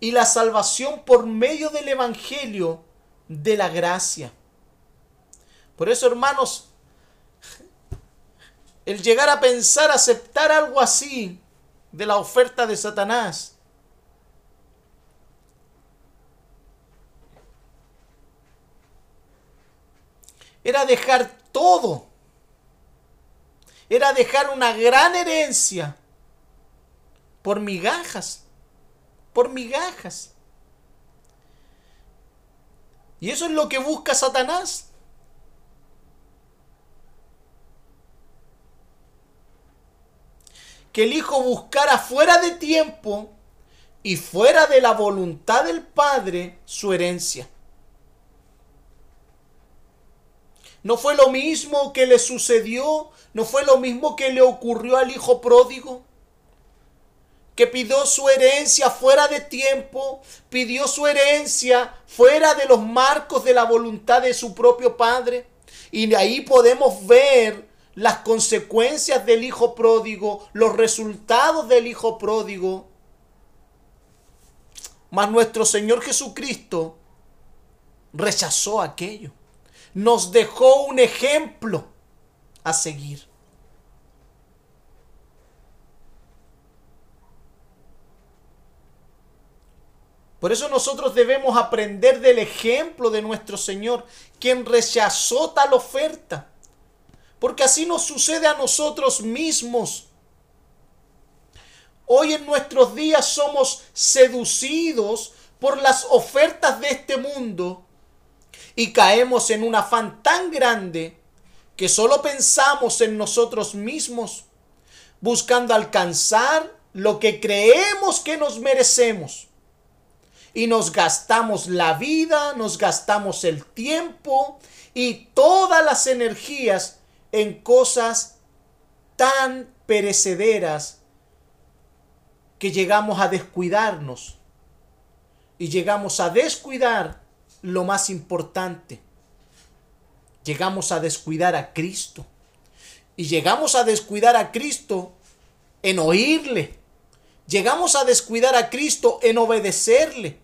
y la salvación por medio del Evangelio de la gracia. Por eso, hermanos, el llegar a pensar, aceptar algo así de la oferta de Satanás, era dejar todo, era dejar una gran herencia por migajas por migajas. Y eso es lo que busca Satanás. Que el Hijo buscara fuera de tiempo y fuera de la voluntad del Padre su herencia. No fue lo mismo que le sucedió, no fue lo mismo que le ocurrió al Hijo pródigo que pidió su herencia fuera de tiempo, pidió su herencia fuera de los marcos de la voluntad de su propio Padre. Y de ahí podemos ver las consecuencias del Hijo pródigo, los resultados del Hijo pródigo. Mas nuestro Señor Jesucristo rechazó aquello. Nos dejó un ejemplo a seguir. Por eso nosotros debemos aprender del ejemplo de nuestro Señor, quien rechazó tal oferta. Porque así nos sucede a nosotros mismos. Hoy en nuestros días somos seducidos por las ofertas de este mundo y caemos en un afán tan grande que solo pensamos en nosotros mismos, buscando alcanzar lo que creemos que nos merecemos. Y nos gastamos la vida, nos gastamos el tiempo y todas las energías en cosas tan perecederas que llegamos a descuidarnos. Y llegamos a descuidar lo más importante. Llegamos a descuidar a Cristo. Y llegamos a descuidar a Cristo en oírle, Llegamos a descuidar a Cristo en obedecerle.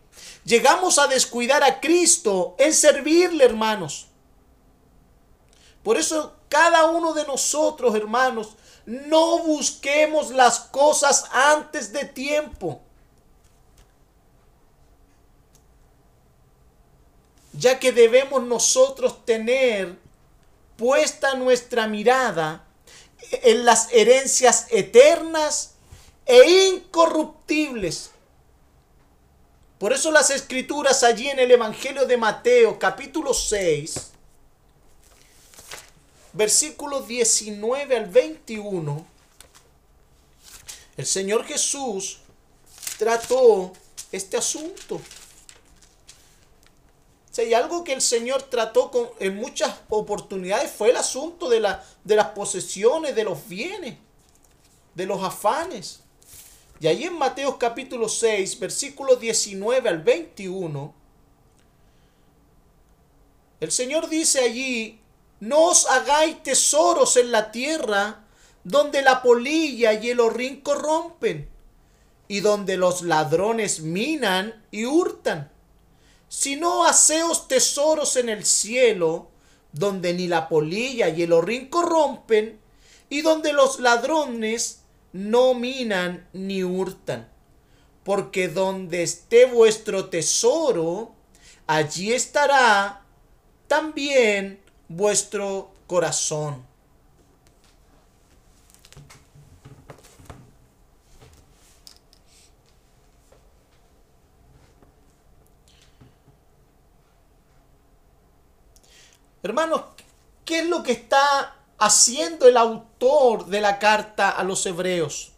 Llegamos a descuidar a Cristo en servirle, hermanos. Por eso cada uno de nosotros, hermanos, no busquemos las cosas antes de tiempo. Ya que debemos nosotros tener puesta nuestra mirada en las herencias eternas e incorruptibles. Por eso las escrituras allí en el Evangelio de Mateo capítulo 6, versículos 19 al 21, el Señor Jesús trató este asunto. Si algo que el Señor trató con, en muchas oportunidades fue el asunto de, la, de las posesiones, de los bienes, de los afanes. Y ahí en Mateo capítulo 6, versículos 19 al 21, el Señor dice allí, no os hagáis tesoros en la tierra donde la polilla y el horrín corrompen y donde los ladrones minan y hurtan, sino haceos tesoros en el cielo donde ni la polilla y el horrín corrompen y donde los ladrones no minan ni hurtan. Porque donde esté vuestro tesoro, allí estará también vuestro corazón. Hermanos, ¿qué es lo que está haciendo el autor de la carta a los hebreos.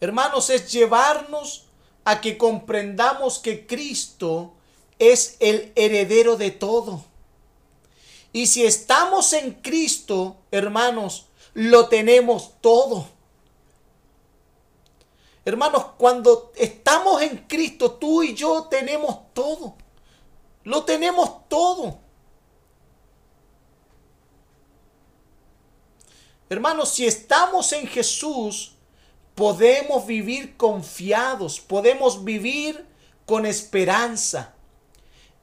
Hermanos, es llevarnos a que comprendamos que Cristo es el heredero de todo. Y si estamos en Cristo, hermanos, lo tenemos todo. Hermanos, cuando estamos en Cristo, tú y yo tenemos todo. Lo tenemos todo. Hermanos, si estamos en Jesús, podemos vivir confiados, podemos vivir con esperanza.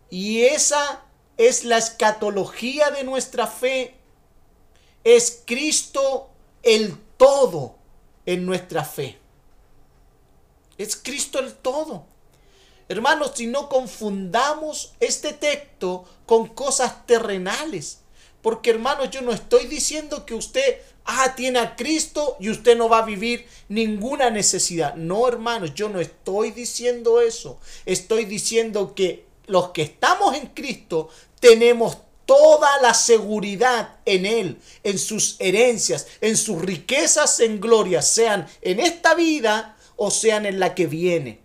Y esa es la escatología de nuestra fe. Es Cristo el todo en nuestra fe. Es Cristo el todo. Hermanos, si no confundamos este texto con cosas terrenales. Porque hermanos, yo no estoy diciendo que usted ah, tiene a Cristo y usted no va a vivir ninguna necesidad. No, hermanos, yo no estoy diciendo eso. Estoy diciendo que los que estamos en Cristo tenemos toda la seguridad en Él, en sus herencias, en sus riquezas en gloria, sean en esta vida o sean en la que viene.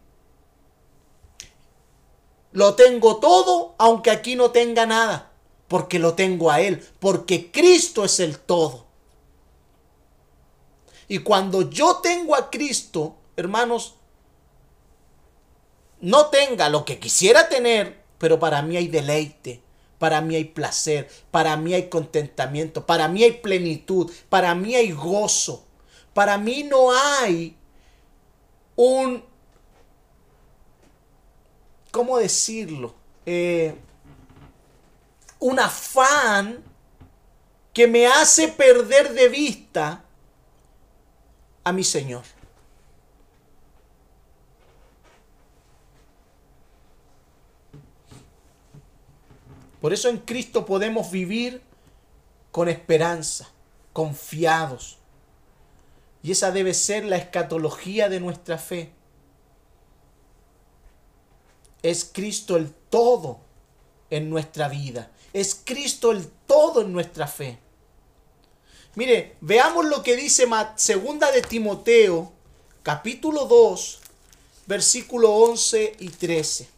Lo tengo todo, aunque aquí no tenga nada, porque lo tengo a Él, porque Cristo es el todo. Y cuando yo tengo a Cristo, hermanos, no tenga lo que quisiera tener, pero para mí hay deleite, para mí hay placer, para mí hay contentamiento, para mí hay plenitud, para mí hay gozo, para mí no hay un, ¿cómo decirlo? Eh, un afán que me hace perder de vista a mi Señor. Por eso en Cristo podemos vivir con esperanza, confiados. Y esa debe ser la escatología de nuestra fe. Es Cristo el todo en nuestra vida. Es Cristo el todo en nuestra fe. Mire, veamos lo que dice segunda de Timoteo, capítulo 2, versículo 11 y 13.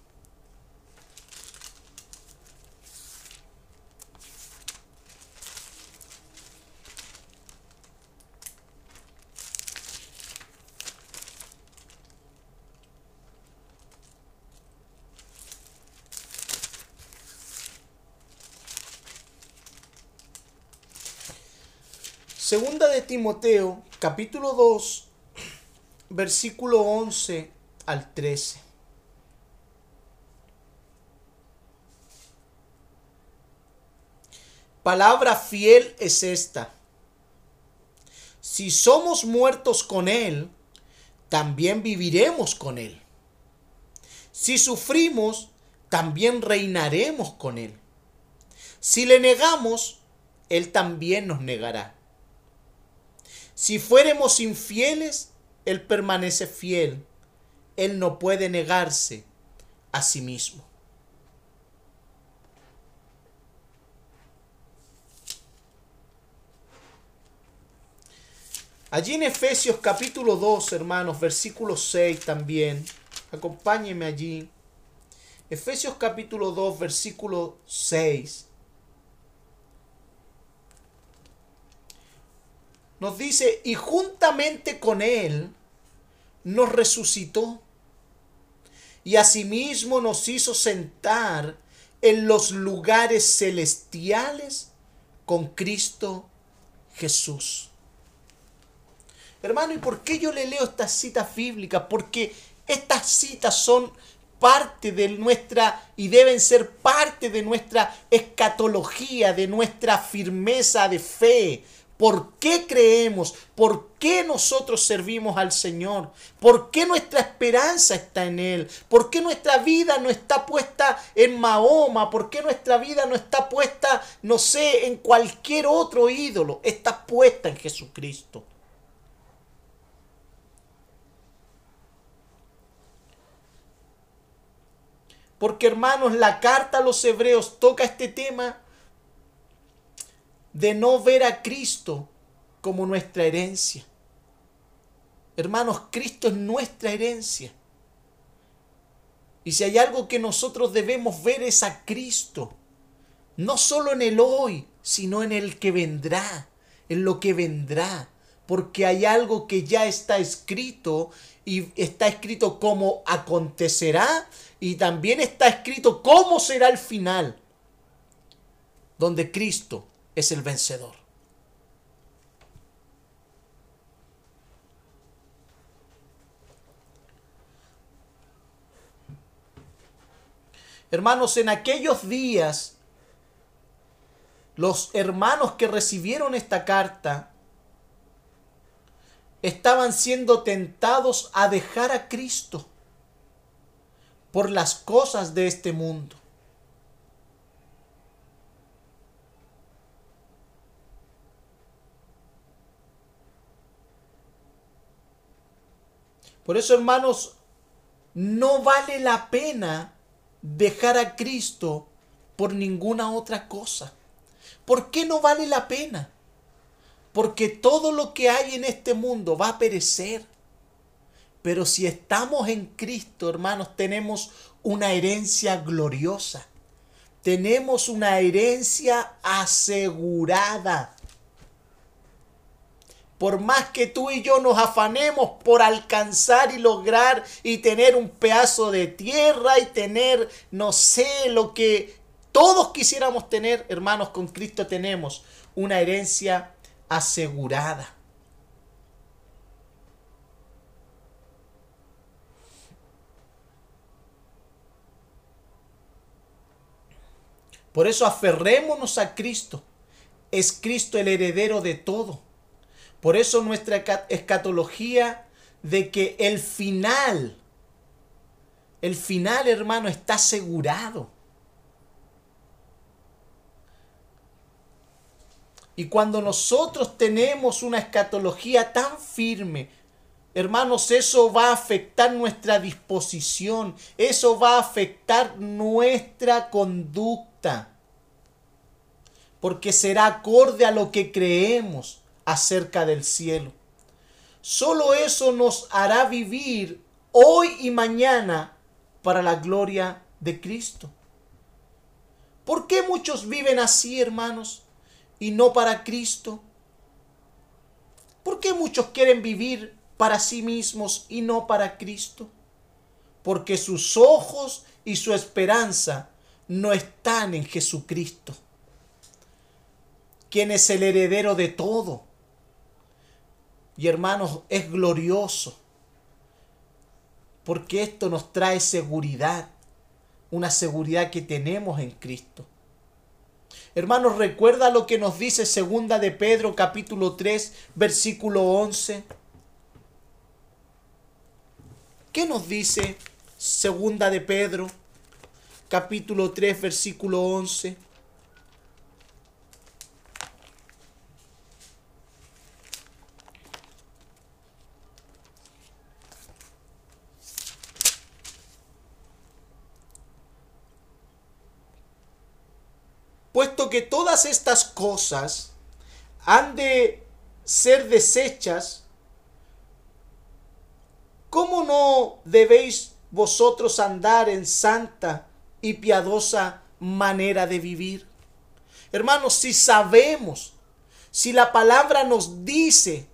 Segunda de Timoteo, capítulo 2, versículo 11 al 13. Palabra fiel es esta. Si somos muertos con Él, también viviremos con Él. Si sufrimos, también reinaremos con Él. Si le negamos, Él también nos negará. Si fuéramos infieles, Él permanece fiel. Él no puede negarse a sí mismo. Allí en Efesios capítulo 2, hermanos, versículo 6 también. Acompáñenme allí. Efesios capítulo 2, versículo 6. Nos dice, y juntamente con Él nos resucitó y asimismo nos hizo sentar en los lugares celestiales con Cristo Jesús. Hermano, ¿y por qué yo le leo estas citas bíblicas? Porque estas citas son parte de nuestra y deben ser parte de nuestra escatología, de nuestra firmeza de fe, ¿Por qué creemos? ¿Por qué nosotros servimos al Señor? ¿Por qué nuestra esperanza está en Él? ¿Por qué nuestra vida no está puesta en Mahoma? ¿Por qué nuestra vida no está puesta, no sé, en cualquier otro ídolo? Está puesta en Jesucristo. Porque hermanos, la carta a los hebreos toca este tema de no ver a Cristo como nuestra herencia. Hermanos, Cristo es nuestra herencia. Y si hay algo que nosotros debemos ver es a Cristo, no solo en el hoy, sino en el que vendrá, en lo que vendrá, porque hay algo que ya está escrito y está escrito cómo acontecerá y también está escrito cómo será el final, donde Cristo es el vencedor. Hermanos, en aquellos días, los hermanos que recibieron esta carta estaban siendo tentados a dejar a Cristo por las cosas de este mundo. Por eso, hermanos, no vale la pena dejar a Cristo por ninguna otra cosa. ¿Por qué no vale la pena? Porque todo lo que hay en este mundo va a perecer. Pero si estamos en Cristo, hermanos, tenemos una herencia gloriosa. Tenemos una herencia asegurada por más que tú y yo nos afanemos por alcanzar y lograr y tener un pedazo de tierra y tener, no sé, lo que todos quisiéramos tener, hermanos, con Cristo tenemos una herencia asegurada. Por eso aferrémonos a Cristo. Es Cristo el heredero de todo. Por eso nuestra escatología de que el final, el final hermano está asegurado. Y cuando nosotros tenemos una escatología tan firme, hermanos, eso va a afectar nuestra disposición, eso va a afectar nuestra conducta, porque será acorde a lo que creemos acerca del cielo. Solo eso nos hará vivir hoy y mañana para la gloria de Cristo. ¿Por qué muchos viven así, hermanos? y no para Cristo? ¿Por qué muchos quieren vivir para sí mismos y no para Cristo? Porque sus ojos y su esperanza no están en Jesucristo, quien es el heredero de todo. Y hermanos, es glorioso, porque esto nos trae seguridad, una seguridad que tenemos en Cristo. Hermanos, recuerda lo que nos dice segunda de Pedro capítulo 3 versículo 11. ¿Qué nos dice segunda de Pedro capítulo 3 versículo 11? Puesto que todas estas cosas han de ser desechas, ¿cómo no debéis vosotros andar en santa y piadosa manera de vivir? Hermanos, si sabemos, si la palabra nos dice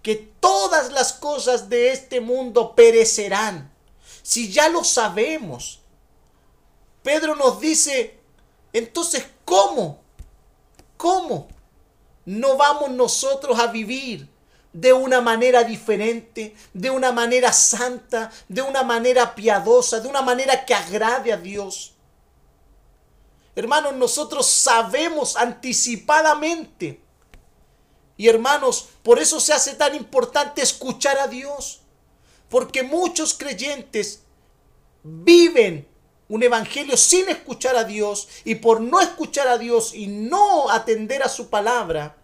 que todas las cosas de este mundo perecerán, si ya lo sabemos, Pedro nos dice, entonces, ¿cómo? ¿Cómo no vamos nosotros a vivir de una manera diferente, de una manera santa, de una manera piadosa, de una manera que agrade a Dios? Hermanos, nosotros sabemos anticipadamente. Y hermanos, por eso se hace tan importante escuchar a Dios. Porque muchos creyentes viven un evangelio sin escuchar a Dios y por no escuchar a Dios y no atender a su palabra,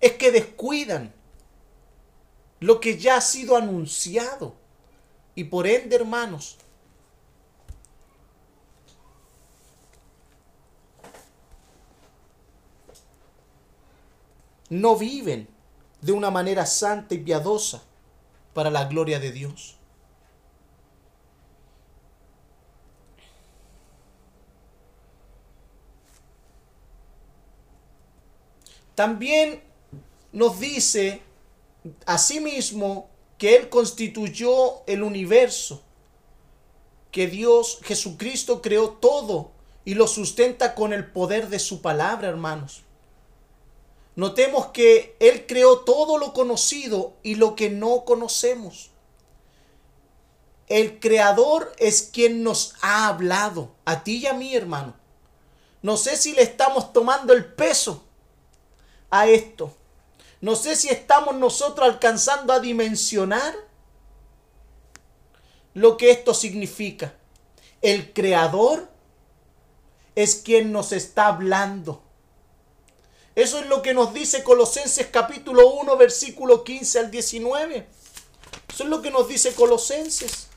es que descuidan lo que ya ha sido anunciado. Y por ende, hermanos, no viven de una manera santa y piadosa para la gloria de Dios. También nos dice asimismo que Él constituyó el universo, que Dios, Jesucristo creó todo y lo sustenta con el poder de su palabra, hermanos. Notemos que Él creó todo lo conocido y lo que no conocemos. El Creador es quien nos ha hablado, a ti y a mí, hermano. No sé si le estamos tomando el peso a esto. No sé si estamos nosotros alcanzando a dimensionar lo que esto significa. El creador es quien nos está hablando. Eso es lo que nos dice Colosenses capítulo 1, versículo 15 al 19. Eso es lo que nos dice Colosenses.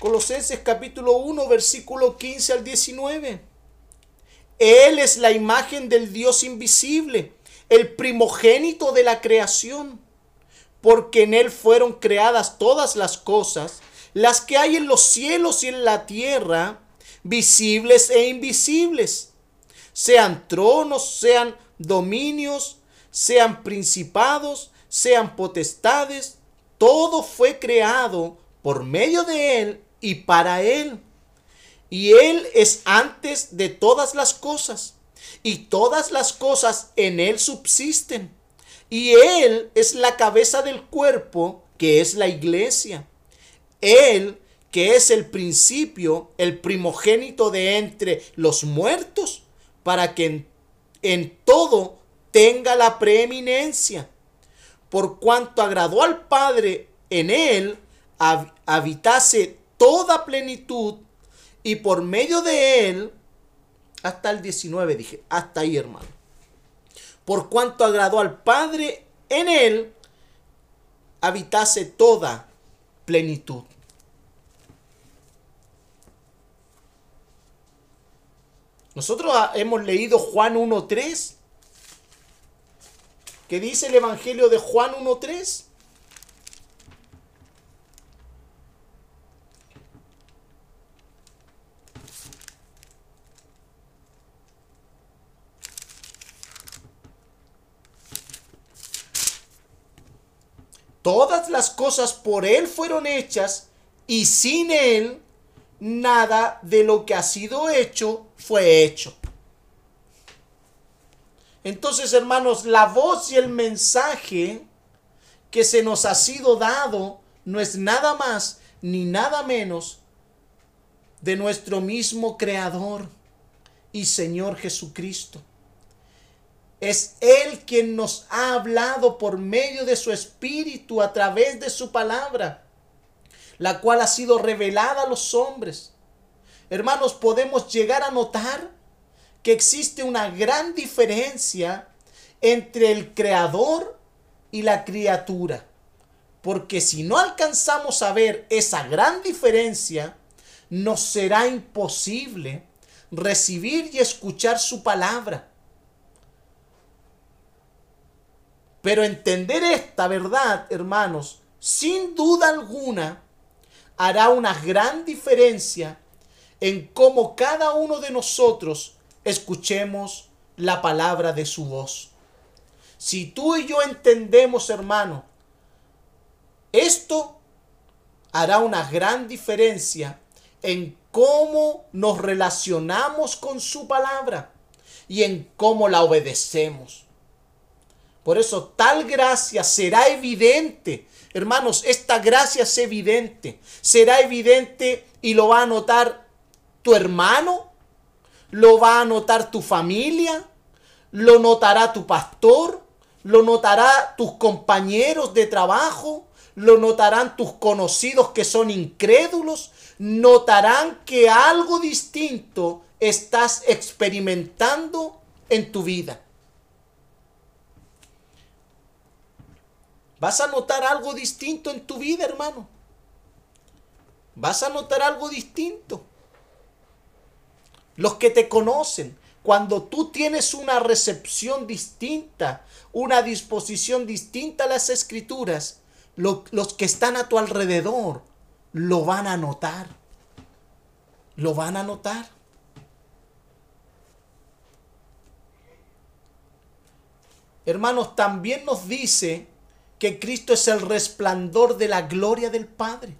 Colosenses capítulo 1, versículo 15 al 19. Él es la imagen del Dios invisible, el primogénito de la creación, porque en Él fueron creadas todas las cosas, las que hay en los cielos y en la tierra, visibles e invisibles, sean tronos, sean dominios, sean principados, sean potestades, todo fue creado por medio de Él y para Él. Y Él es antes de todas las cosas. Y todas las cosas en Él subsisten. Y Él es la cabeza del cuerpo, que es la iglesia. Él, que es el principio, el primogénito de entre los muertos, para que en, en todo tenga la preeminencia. Por cuanto agradó al Padre en Él habitase toda plenitud y por medio de él, hasta el 19 dije, hasta ahí hermano, por cuanto agradó al Padre en él, habitase toda plenitud. Nosotros hemos leído Juan 1.3, que dice el Evangelio de Juan 1.3. Todas las cosas por Él fueron hechas y sin Él nada de lo que ha sido hecho fue hecho. Entonces, hermanos, la voz y el mensaje que se nos ha sido dado no es nada más ni nada menos de nuestro mismo Creador y Señor Jesucristo. Es Él quien nos ha hablado por medio de su Espíritu a través de su palabra, la cual ha sido revelada a los hombres. Hermanos, podemos llegar a notar que existe una gran diferencia entre el creador y la criatura. Porque si no alcanzamos a ver esa gran diferencia, nos será imposible recibir y escuchar su palabra. Pero entender esta verdad, hermanos, sin duda alguna, hará una gran diferencia en cómo cada uno de nosotros escuchemos la palabra de su voz. Si tú y yo entendemos, hermano, esto hará una gran diferencia en cómo nos relacionamos con su palabra y en cómo la obedecemos. Por eso tal gracia será evidente. Hermanos, esta gracia es evidente. Será evidente y lo va a notar tu hermano, lo va a notar tu familia, lo notará tu pastor, lo notará tus compañeros de trabajo, lo notarán tus conocidos que son incrédulos, notarán que algo distinto estás experimentando en tu vida. Vas a notar algo distinto en tu vida, hermano. Vas a notar algo distinto. Los que te conocen, cuando tú tienes una recepción distinta, una disposición distinta a las escrituras, los que están a tu alrededor lo van a notar. Lo van a notar. Hermanos, también nos dice que Cristo es el resplandor de la gloria del Padre.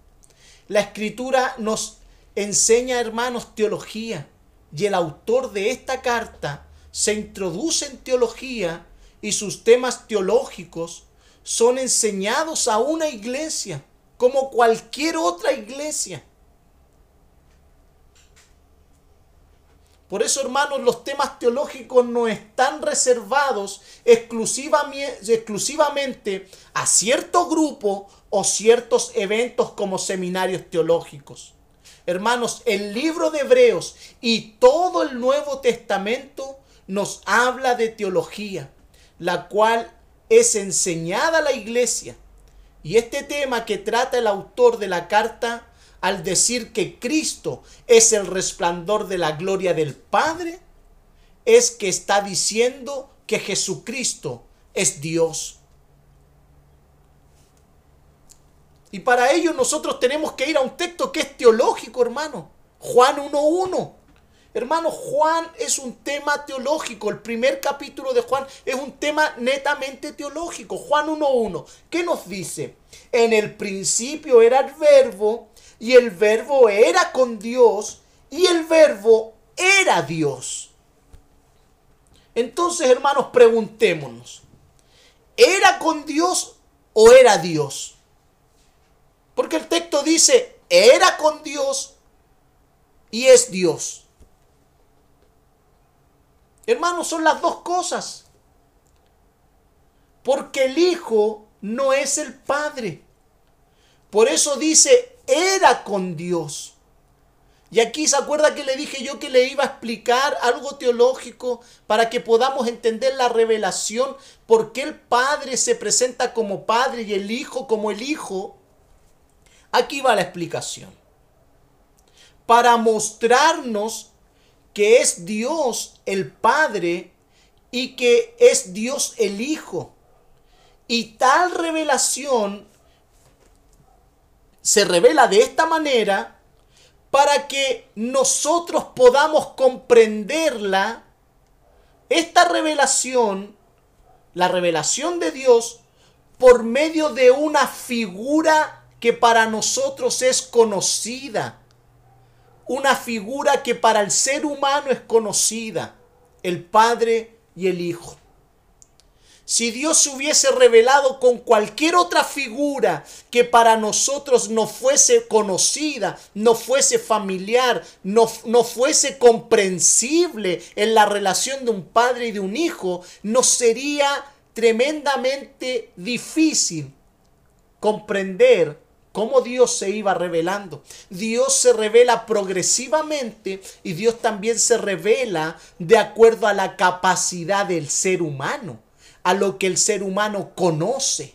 La escritura nos enseña, hermanos, teología. Y el autor de esta carta se introduce en teología y sus temas teológicos son enseñados a una iglesia, como cualquier otra iglesia. Por eso, hermanos, los temas teológicos no están reservados exclusivamente a cierto grupo o ciertos eventos como seminarios teológicos. Hermanos, el libro de Hebreos y todo el Nuevo Testamento nos habla de teología, la cual es enseñada a la iglesia. Y este tema que trata el autor de la carta al decir que Cristo es el resplandor de la gloria del Padre, es que está diciendo que Jesucristo es Dios. Y para ello nosotros tenemos que ir a un texto que es teológico, hermano. Juan 1.1. Hermano, Juan es un tema teológico. El primer capítulo de Juan es un tema netamente teológico. Juan 1.1. ¿Qué nos dice? En el principio era el verbo y el verbo era con Dios y el verbo era Dios. Entonces, hermanos, preguntémonos, ¿era con Dios o era Dios? Porque el texto dice, era con Dios y es Dios. Hermanos, son las dos cosas. Porque el Hijo no es el Padre Por eso dice, era con Dios. Y aquí se acuerda que le dije yo que le iba a explicar algo teológico para que podamos entender la revelación, por qué el Padre se presenta como Padre y el Hijo como el Hijo. Aquí va la explicación. Para mostrarnos que es Dios el Padre y que es Dios el Hijo. Y tal revelación se revela de esta manera para que nosotros podamos comprenderla, esta revelación, la revelación de Dios, por medio de una figura que para nosotros es conocida, una figura que para el ser humano es conocida, el Padre y el Hijo. Si Dios se hubiese revelado con cualquier otra figura que para nosotros no fuese conocida, no fuese familiar, no, no fuese comprensible en la relación de un padre y de un hijo, nos sería tremendamente difícil comprender cómo Dios se iba revelando. Dios se revela progresivamente y Dios también se revela de acuerdo a la capacidad del ser humano a lo que el ser humano conoce.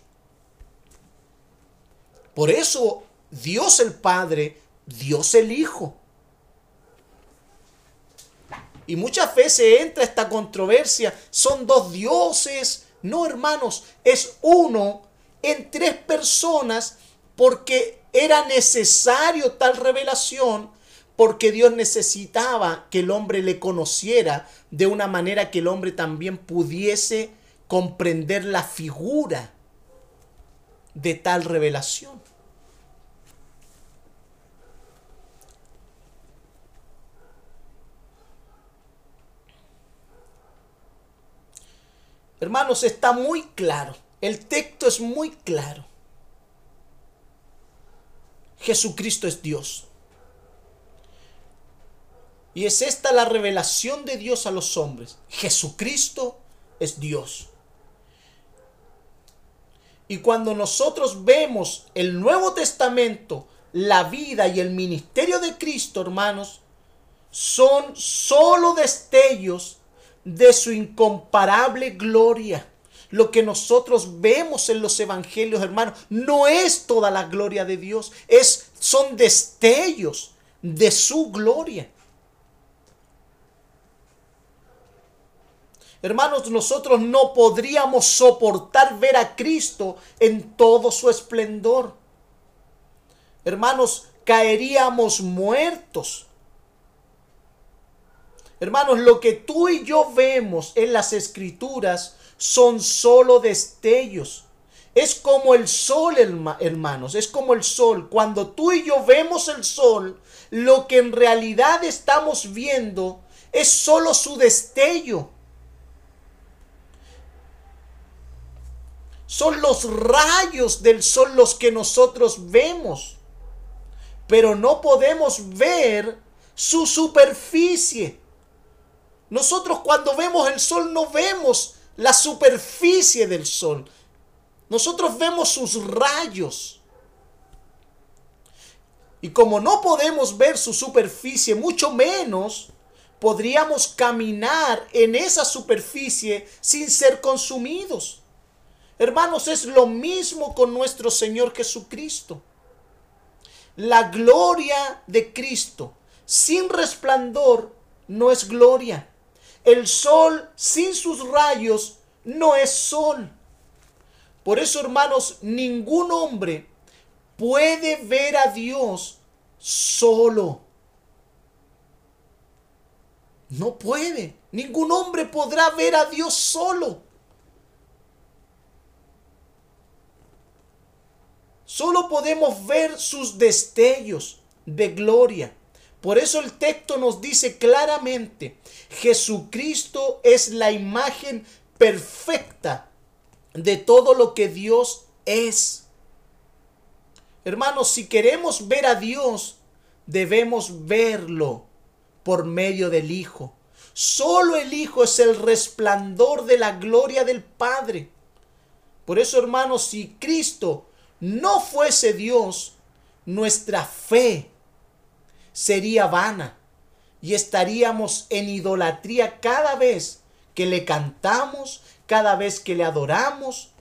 Por eso Dios el Padre, Dios el Hijo. Y muchas veces entra esta controversia, son dos dioses. No, hermanos, es uno en tres personas porque era necesario tal revelación, porque Dios necesitaba que el hombre le conociera de una manera que el hombre también pudiese comprender la figura de tal revelación. Hermanos, está muy claro. El texto es muy claro. Jesucristo es Dios. Y es esta la revelación de Dios a los hombres. Jesucristo es Dios. Y cuando nosotros vemos el Nuevo Testamento, la vida y el ministerio de Cristo, hermanos, son solo destellos de su incomparable gloria. Lo que nosotros vemos en los evangelios, hermanos, no es toda la gloria de Dios, es son destellos de su gloria. Hermanos, nosotros no podríamos soportar ver a Cristo en todo su esplendor. Hermanos, caeríamos muertos. Hermanos, lo que tú y yo vemos en las escrituras son solo destellos. Es como el sol, hermanos, es como el sol. Cuando tú y yo vemos el sol, lo que en realidad estamos viendo es solo su destello. Son los rayos del sol los que nosotros vemos. Pero no podemos ver su superficie. Nosotros cuando vemos el sol no vemos la superficie del sol. Nosotros vemos sus rayos. Y como no podemos ver su superficie, mucho menos podríamos caminar en esa superficie sin ser consumidos. Hermanos, es lo mismo con nuestro Señor Jesucristo. La gloria de Cristo sin resplandor no es gloria. El sol sin sus rayos no es sol. Por eso, hermanos, ningún hombre puede ver a Dios solo. No puede. Ningún hombre podrá ver a Dios solo. Solo podemos ver sus destellos de gloria. Por eso el texto nos dice claramente, Jesucristo es la imagen perfecta de todo lo que Dios es. Hermanos, si queremos ver a Dios, debemos verlo por medio del Hijo. Solo el Hijo es el resplandor de la gloria del Padre. Por eso, hermanos, si Cristo no fuese Dios, nuestra fe sería vana y estaríamos en idolatría cada vez que le cantamos, cada vez que le adoramos,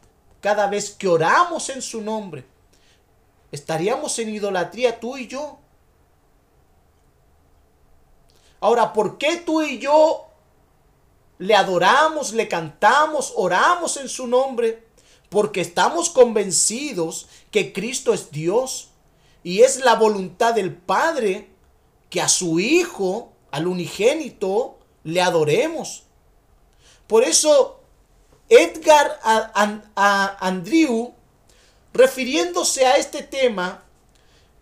cada vez que oramos en su nombre. Estaríamos en idolatría tú y yo. Ahora, ¿por qué tú y yo le adoramos, le cantamos, oramos en su nombre? Porque estamos convencidos que Cristo es Dios y es la voluntad del Padre que a su Hijo, al unigénito, le adoremos. Por eso Edgar Andrew, refiriéndose a este tema,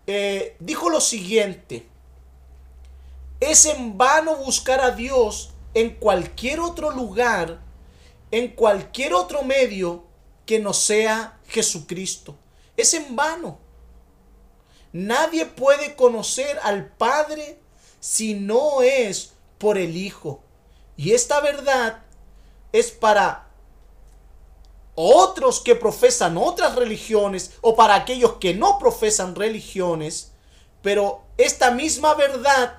eh, dijo lo siguiente, es en vano buscar a Dios en cualquier otro lugar, en cualquier otro medio que no sea Jesucristo. Es en vano. Nadie puede conocer al Padre si no es por el Hijo. Y esta verdad es para otros que profesan otras religiones o para aquellos que no profesan religiones. Pero esta misma verdad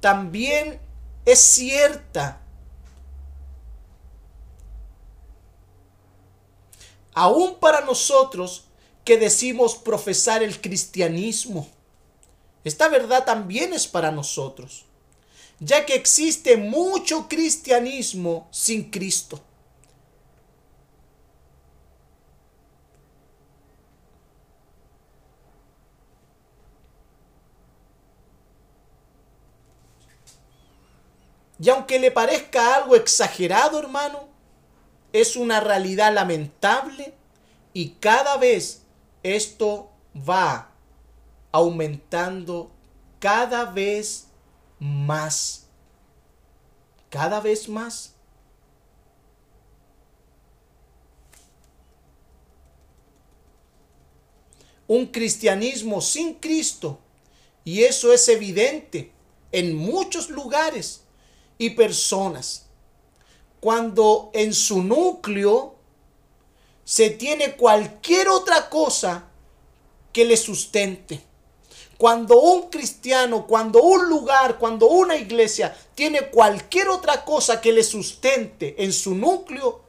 también es cierta. Aún para nosotros que decimos profesar el cristianismo. Esta verdad también es para nosotros, ya que existe mucho cristianismo sin Cristo. Y aunque le parezca algo exagerado, hermano, es una realidad lamentable y cada vez esto va aumentando cada vez más. Cada vez más. Un cristianismo sin Cristo. Y eso es evidente en muchos lugares y personas. Cuando en su núcleo se tiene cualquier otra cosa que le sustente. Cuando un cristiano, cuando un lugar, cuando una iglesia tiene cualquier otra cosa que le sustente en su núcleo,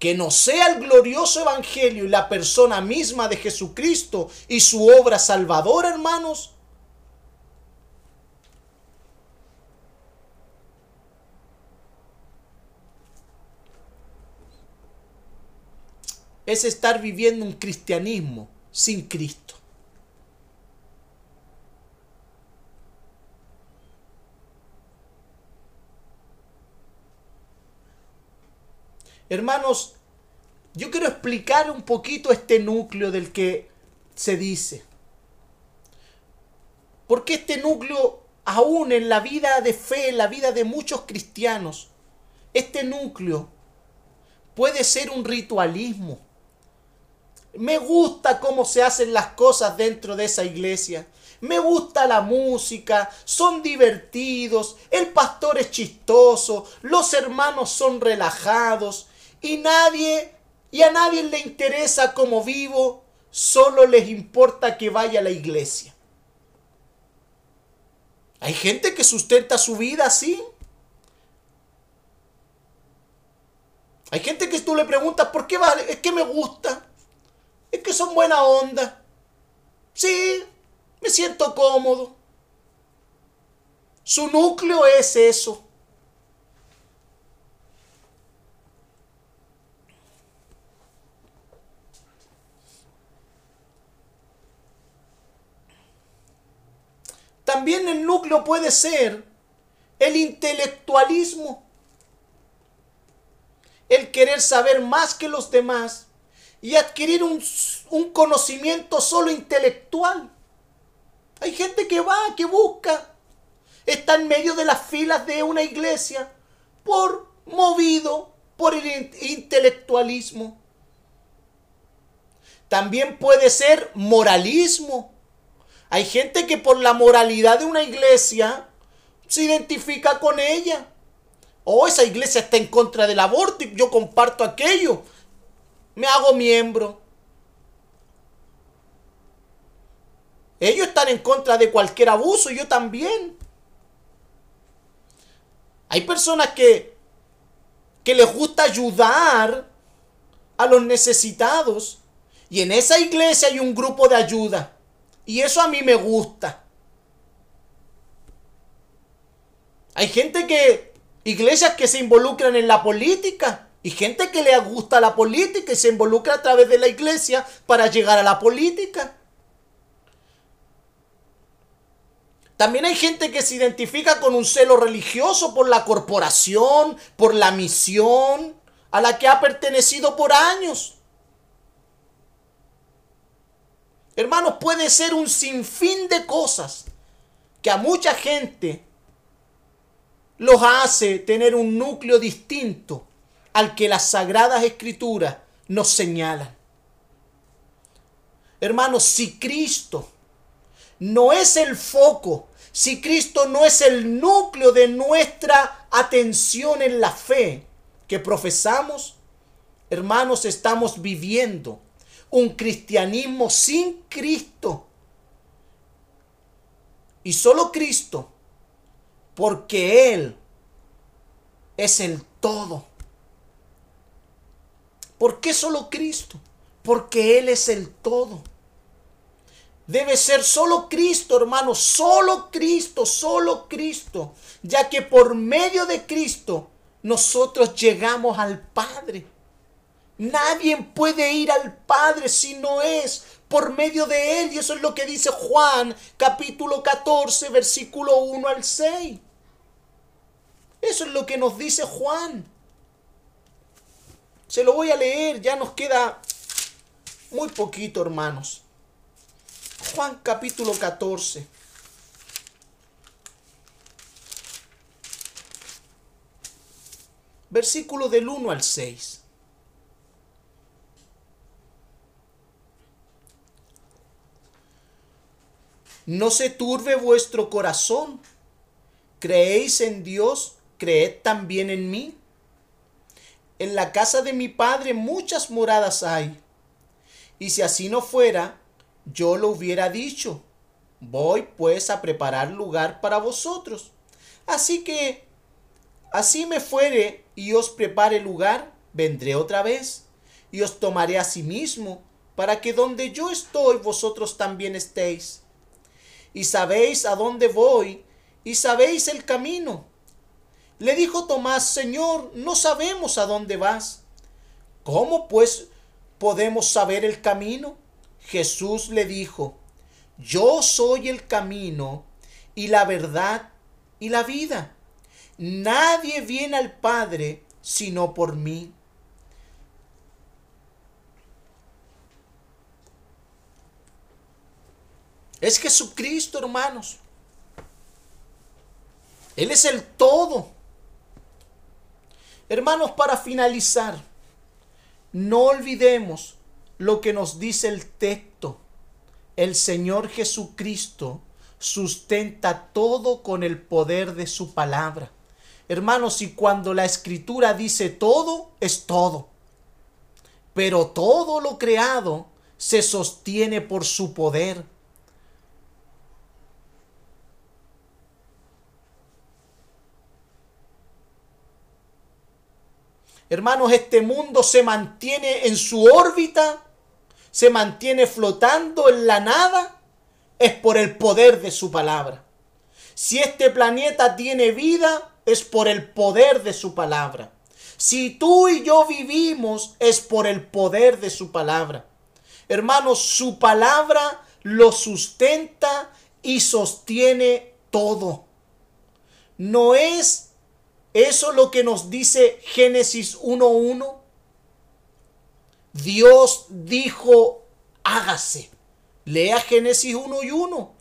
que no sea el glorioso evangelio y la persona misma de Jesucristo y su obra salvadora, hermanos, es estar viviendo un cristianismo sin Cristo. Hermanos, yo quiero explicar un poquito este núcleo del que se dice. Porque este núcleo, aún en la vida de fe, en la vida de muchos cristianos, este núcleo puede ser un ritualismo me gusta cómo se hacen las cosas dentro de esa iglesia. Me gusta la música, son divertidos, el pastor es chistoso, los hermanos son relajados y nadie y a nadie le interesa cómo vivo, solo les importa que vaya a la iglesia. Hay gente que sustenta su vida así. Hay gente que tú le preguntas, ¿por qué va? Es que me gusta es que son buena onda. Sí, me siento cómodo. Su núcleo es eso. También el núcleo puede ser el intelectualismo, el querer saber más que los demás y adquirir un, conocimiento solo intelectual. Hay gente que va, que busca, está en medio de las filas de una iglesia por movido por el intelectualismo. También puede ser moralismo. Hay gente que por la moralidad de una iglesia se identifica con ella. O oh, esa iglesia está en contra del aborto y yo comparto aquello me hago miembro. Ellos están en contra de cualquier abuso, yo también. Hay personas que, que les gusta ayudar a los necesitados. Y en esa iglesia hay un grupo de ayuda. Y eso a mí me gusta. Hay gente que, iglesias que se involucran en la política. Y gente que le gusta la política y se involucra a través de la iglesia para llegar a la política. También hay gente que se identifica con un celo religioso por la corporación, por la misión a la que ha pertenecido por años. Hermanos, puede ser un sinfín de cosas que a mucha gente los hace tener un núcleo distinto al que las sagradas escrituras nos señalan. Hermanos, si Cristo no es el foco, si Cristo no es el núcleo de nuestra atención en la fe que profesamos, hermanos, estamos viviendo un cristianismo sin Cristo. Y solo Cristo, porque Él es el todo. ¿Por qué solo Cristo? Porque Él es el todo. Debe ser solo Cristo, hermano, solo Cristo, solo Cristo, ya que por medio de Cristo nosotros llegamos al Padre. Nadie puede ir al Padre si no es por medio de Él. Y eso es lo que dice Juan capítulo 14, versículo 1 al 6. Eso es lo que nos dice Juan. Se lo voy a leer, ya nos queda muy poquito, hermanos. Juan capítulo 14. Versículo del 1 al 6. No se turbe vuestro corazón. ¿Creéis en Dios? Creed también en mí. En la casa de mi Padre muchas moradas hay. Y si así no fuera, yo lo hubiera dicho. Voy pues a preparar lugar para vosotros. Así que, así me fuere y os prepare lugar, vendré otra vez y os tomaré a sí mismo, para que donde yo estoy vosotros también estéis. Y sabéis a dónde voy y sabéis el camino. Le dijo Tomás, Señor, no sabemos a dónde vas. ¿Cómo pues podemos saber el camino? Jesús le dijo, yo soy el camino y la verdad y la vida. Nadie viene al Padre sino por mí. Es Jesucristo, hermanos. Él es el todo. Hermanos, para finalizar, no olvidemos lo que nos dice el texto. El Señor Jesucristo sustenta todo con el poder de su palabra. Hermanos, y cuando la escritura dice todo, es todo. Pero todo lo creado se sostiene por su poder. Hermanos, este mundo se mantiene en su órbita se mantiene flotando en la nada, es por el poder de su palabra. Si este planeta tiene vida, es por el poder de su palabra. Si tú y yo vivimos, es por el poder de su palabra. Hermanos, su palabra lo sustenta y sostiene todo. No es eso lo que nos dice Génesis 1.1. Dios dijo, hágase. Lea Génesis 1 y 1.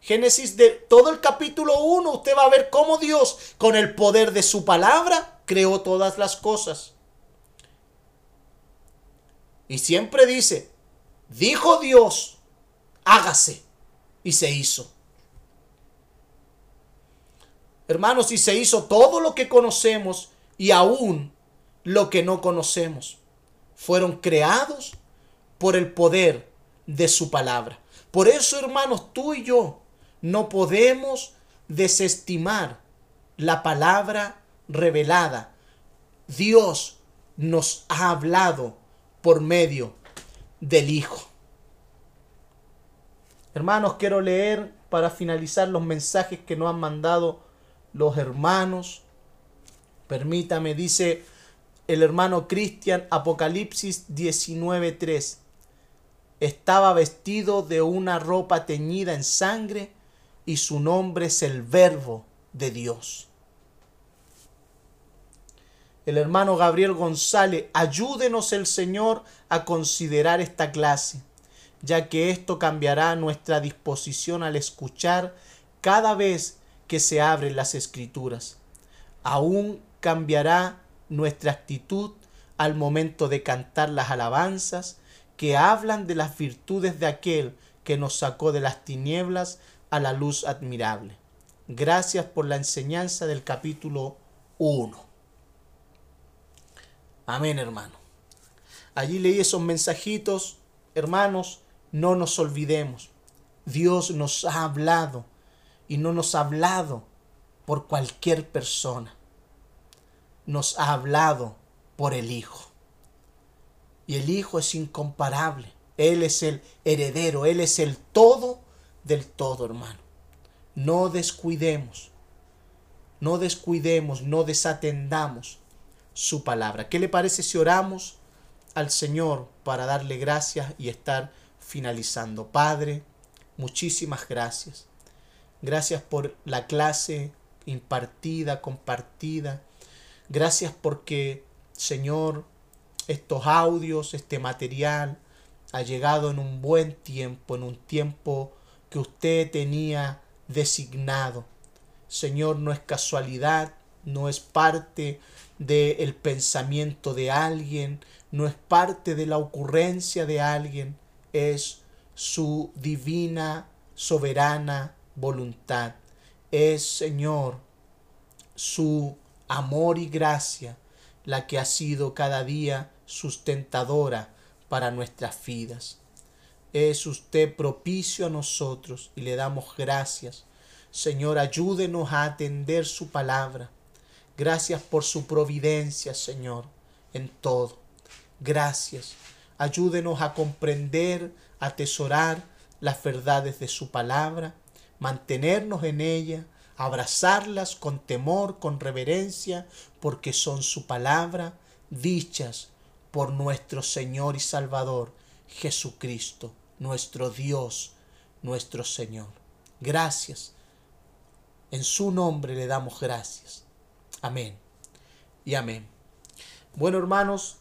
Génesis de todo el capítulo 1, usted va a ver cómo Dios, con el poder de su palabra, creó todas las cosas. Y siempre dice, dijo Dios, hágase. Y se hizo. Hermanos, y se hizo todo lo que conocemos y aún lo que no conocemos. fueron creados por el poder de su palabra. Por eso, hermanos, tú y yo no podemos desestimar la palabra revelada. Dios nos ha hablado por medio del Hijo. Hermanos, quiero leer para finalizar los mensajes que nos han mandado los hermanos. Permítame, dice el hermano Cristian, Apocalipsis 19:3. Estaba vestido de una ropa teñida en sangre y su nombre es el Verbo de Dios. El hermano Gabriel González, ayúdenos el Señor a considerar esta clase, ya que esto cambiará nuestra disposición al escuchar cada vez que se abren las escrituras. Aún cambiará nuestra actitud al momento de cantar las alabanzas que hablan de las virtudes de aquel que nos sacó de las tinieblas a la luz admirable. Gracias por la enseñanza del capítulo 1. Amén, hermano. Allí leí esos mensajitos. Hermanos, no nos olvidemos. Dios nos ha hablado y no nos ha hablado por cualquier persona. Nos ha hablado por el Hijo. Y el Hijo es incomparable. Él es el heredero, Él es el todo del todo, hermano. No descuidemos, no descuidemos, no desatendamos su palabra. ¿Qué le parece si oramos al Señor para darle gracias y estar finalizando? Padre, muchísimas gracias. Gracias por la clase impartida, compartida. Gracias porque, Señor, estos audios, este material, ha llegado en un buen tiempo, en un tiempo que usted tenía designado. Señor, no es casualidad, no es parte del pensamiento de alguien, no es parte de la ocurrencia de alguien, es su divina, soberana voluntad. Es, Señor, su amor y gracia la que ha sido cada día sustentadora para nuestras vidas. Es usted propicio a nosotros y le damos gracias. Señor, ayúdenos a atender su palabra. Gracias por su providencia, Señor, en todo. Gracias. Ayúdenos a comprender, atesorar las verdades de su palabra, mantenernos en ella, abrazarlas con temor, con reverencia, porque son su palabra, dichas por nuestro Señor y Salvador, Jesucristo nuestro Dios, nuestro Señor. Gracias. En su nombre le damos gracias. Amén y amén. Bueno, hermanos,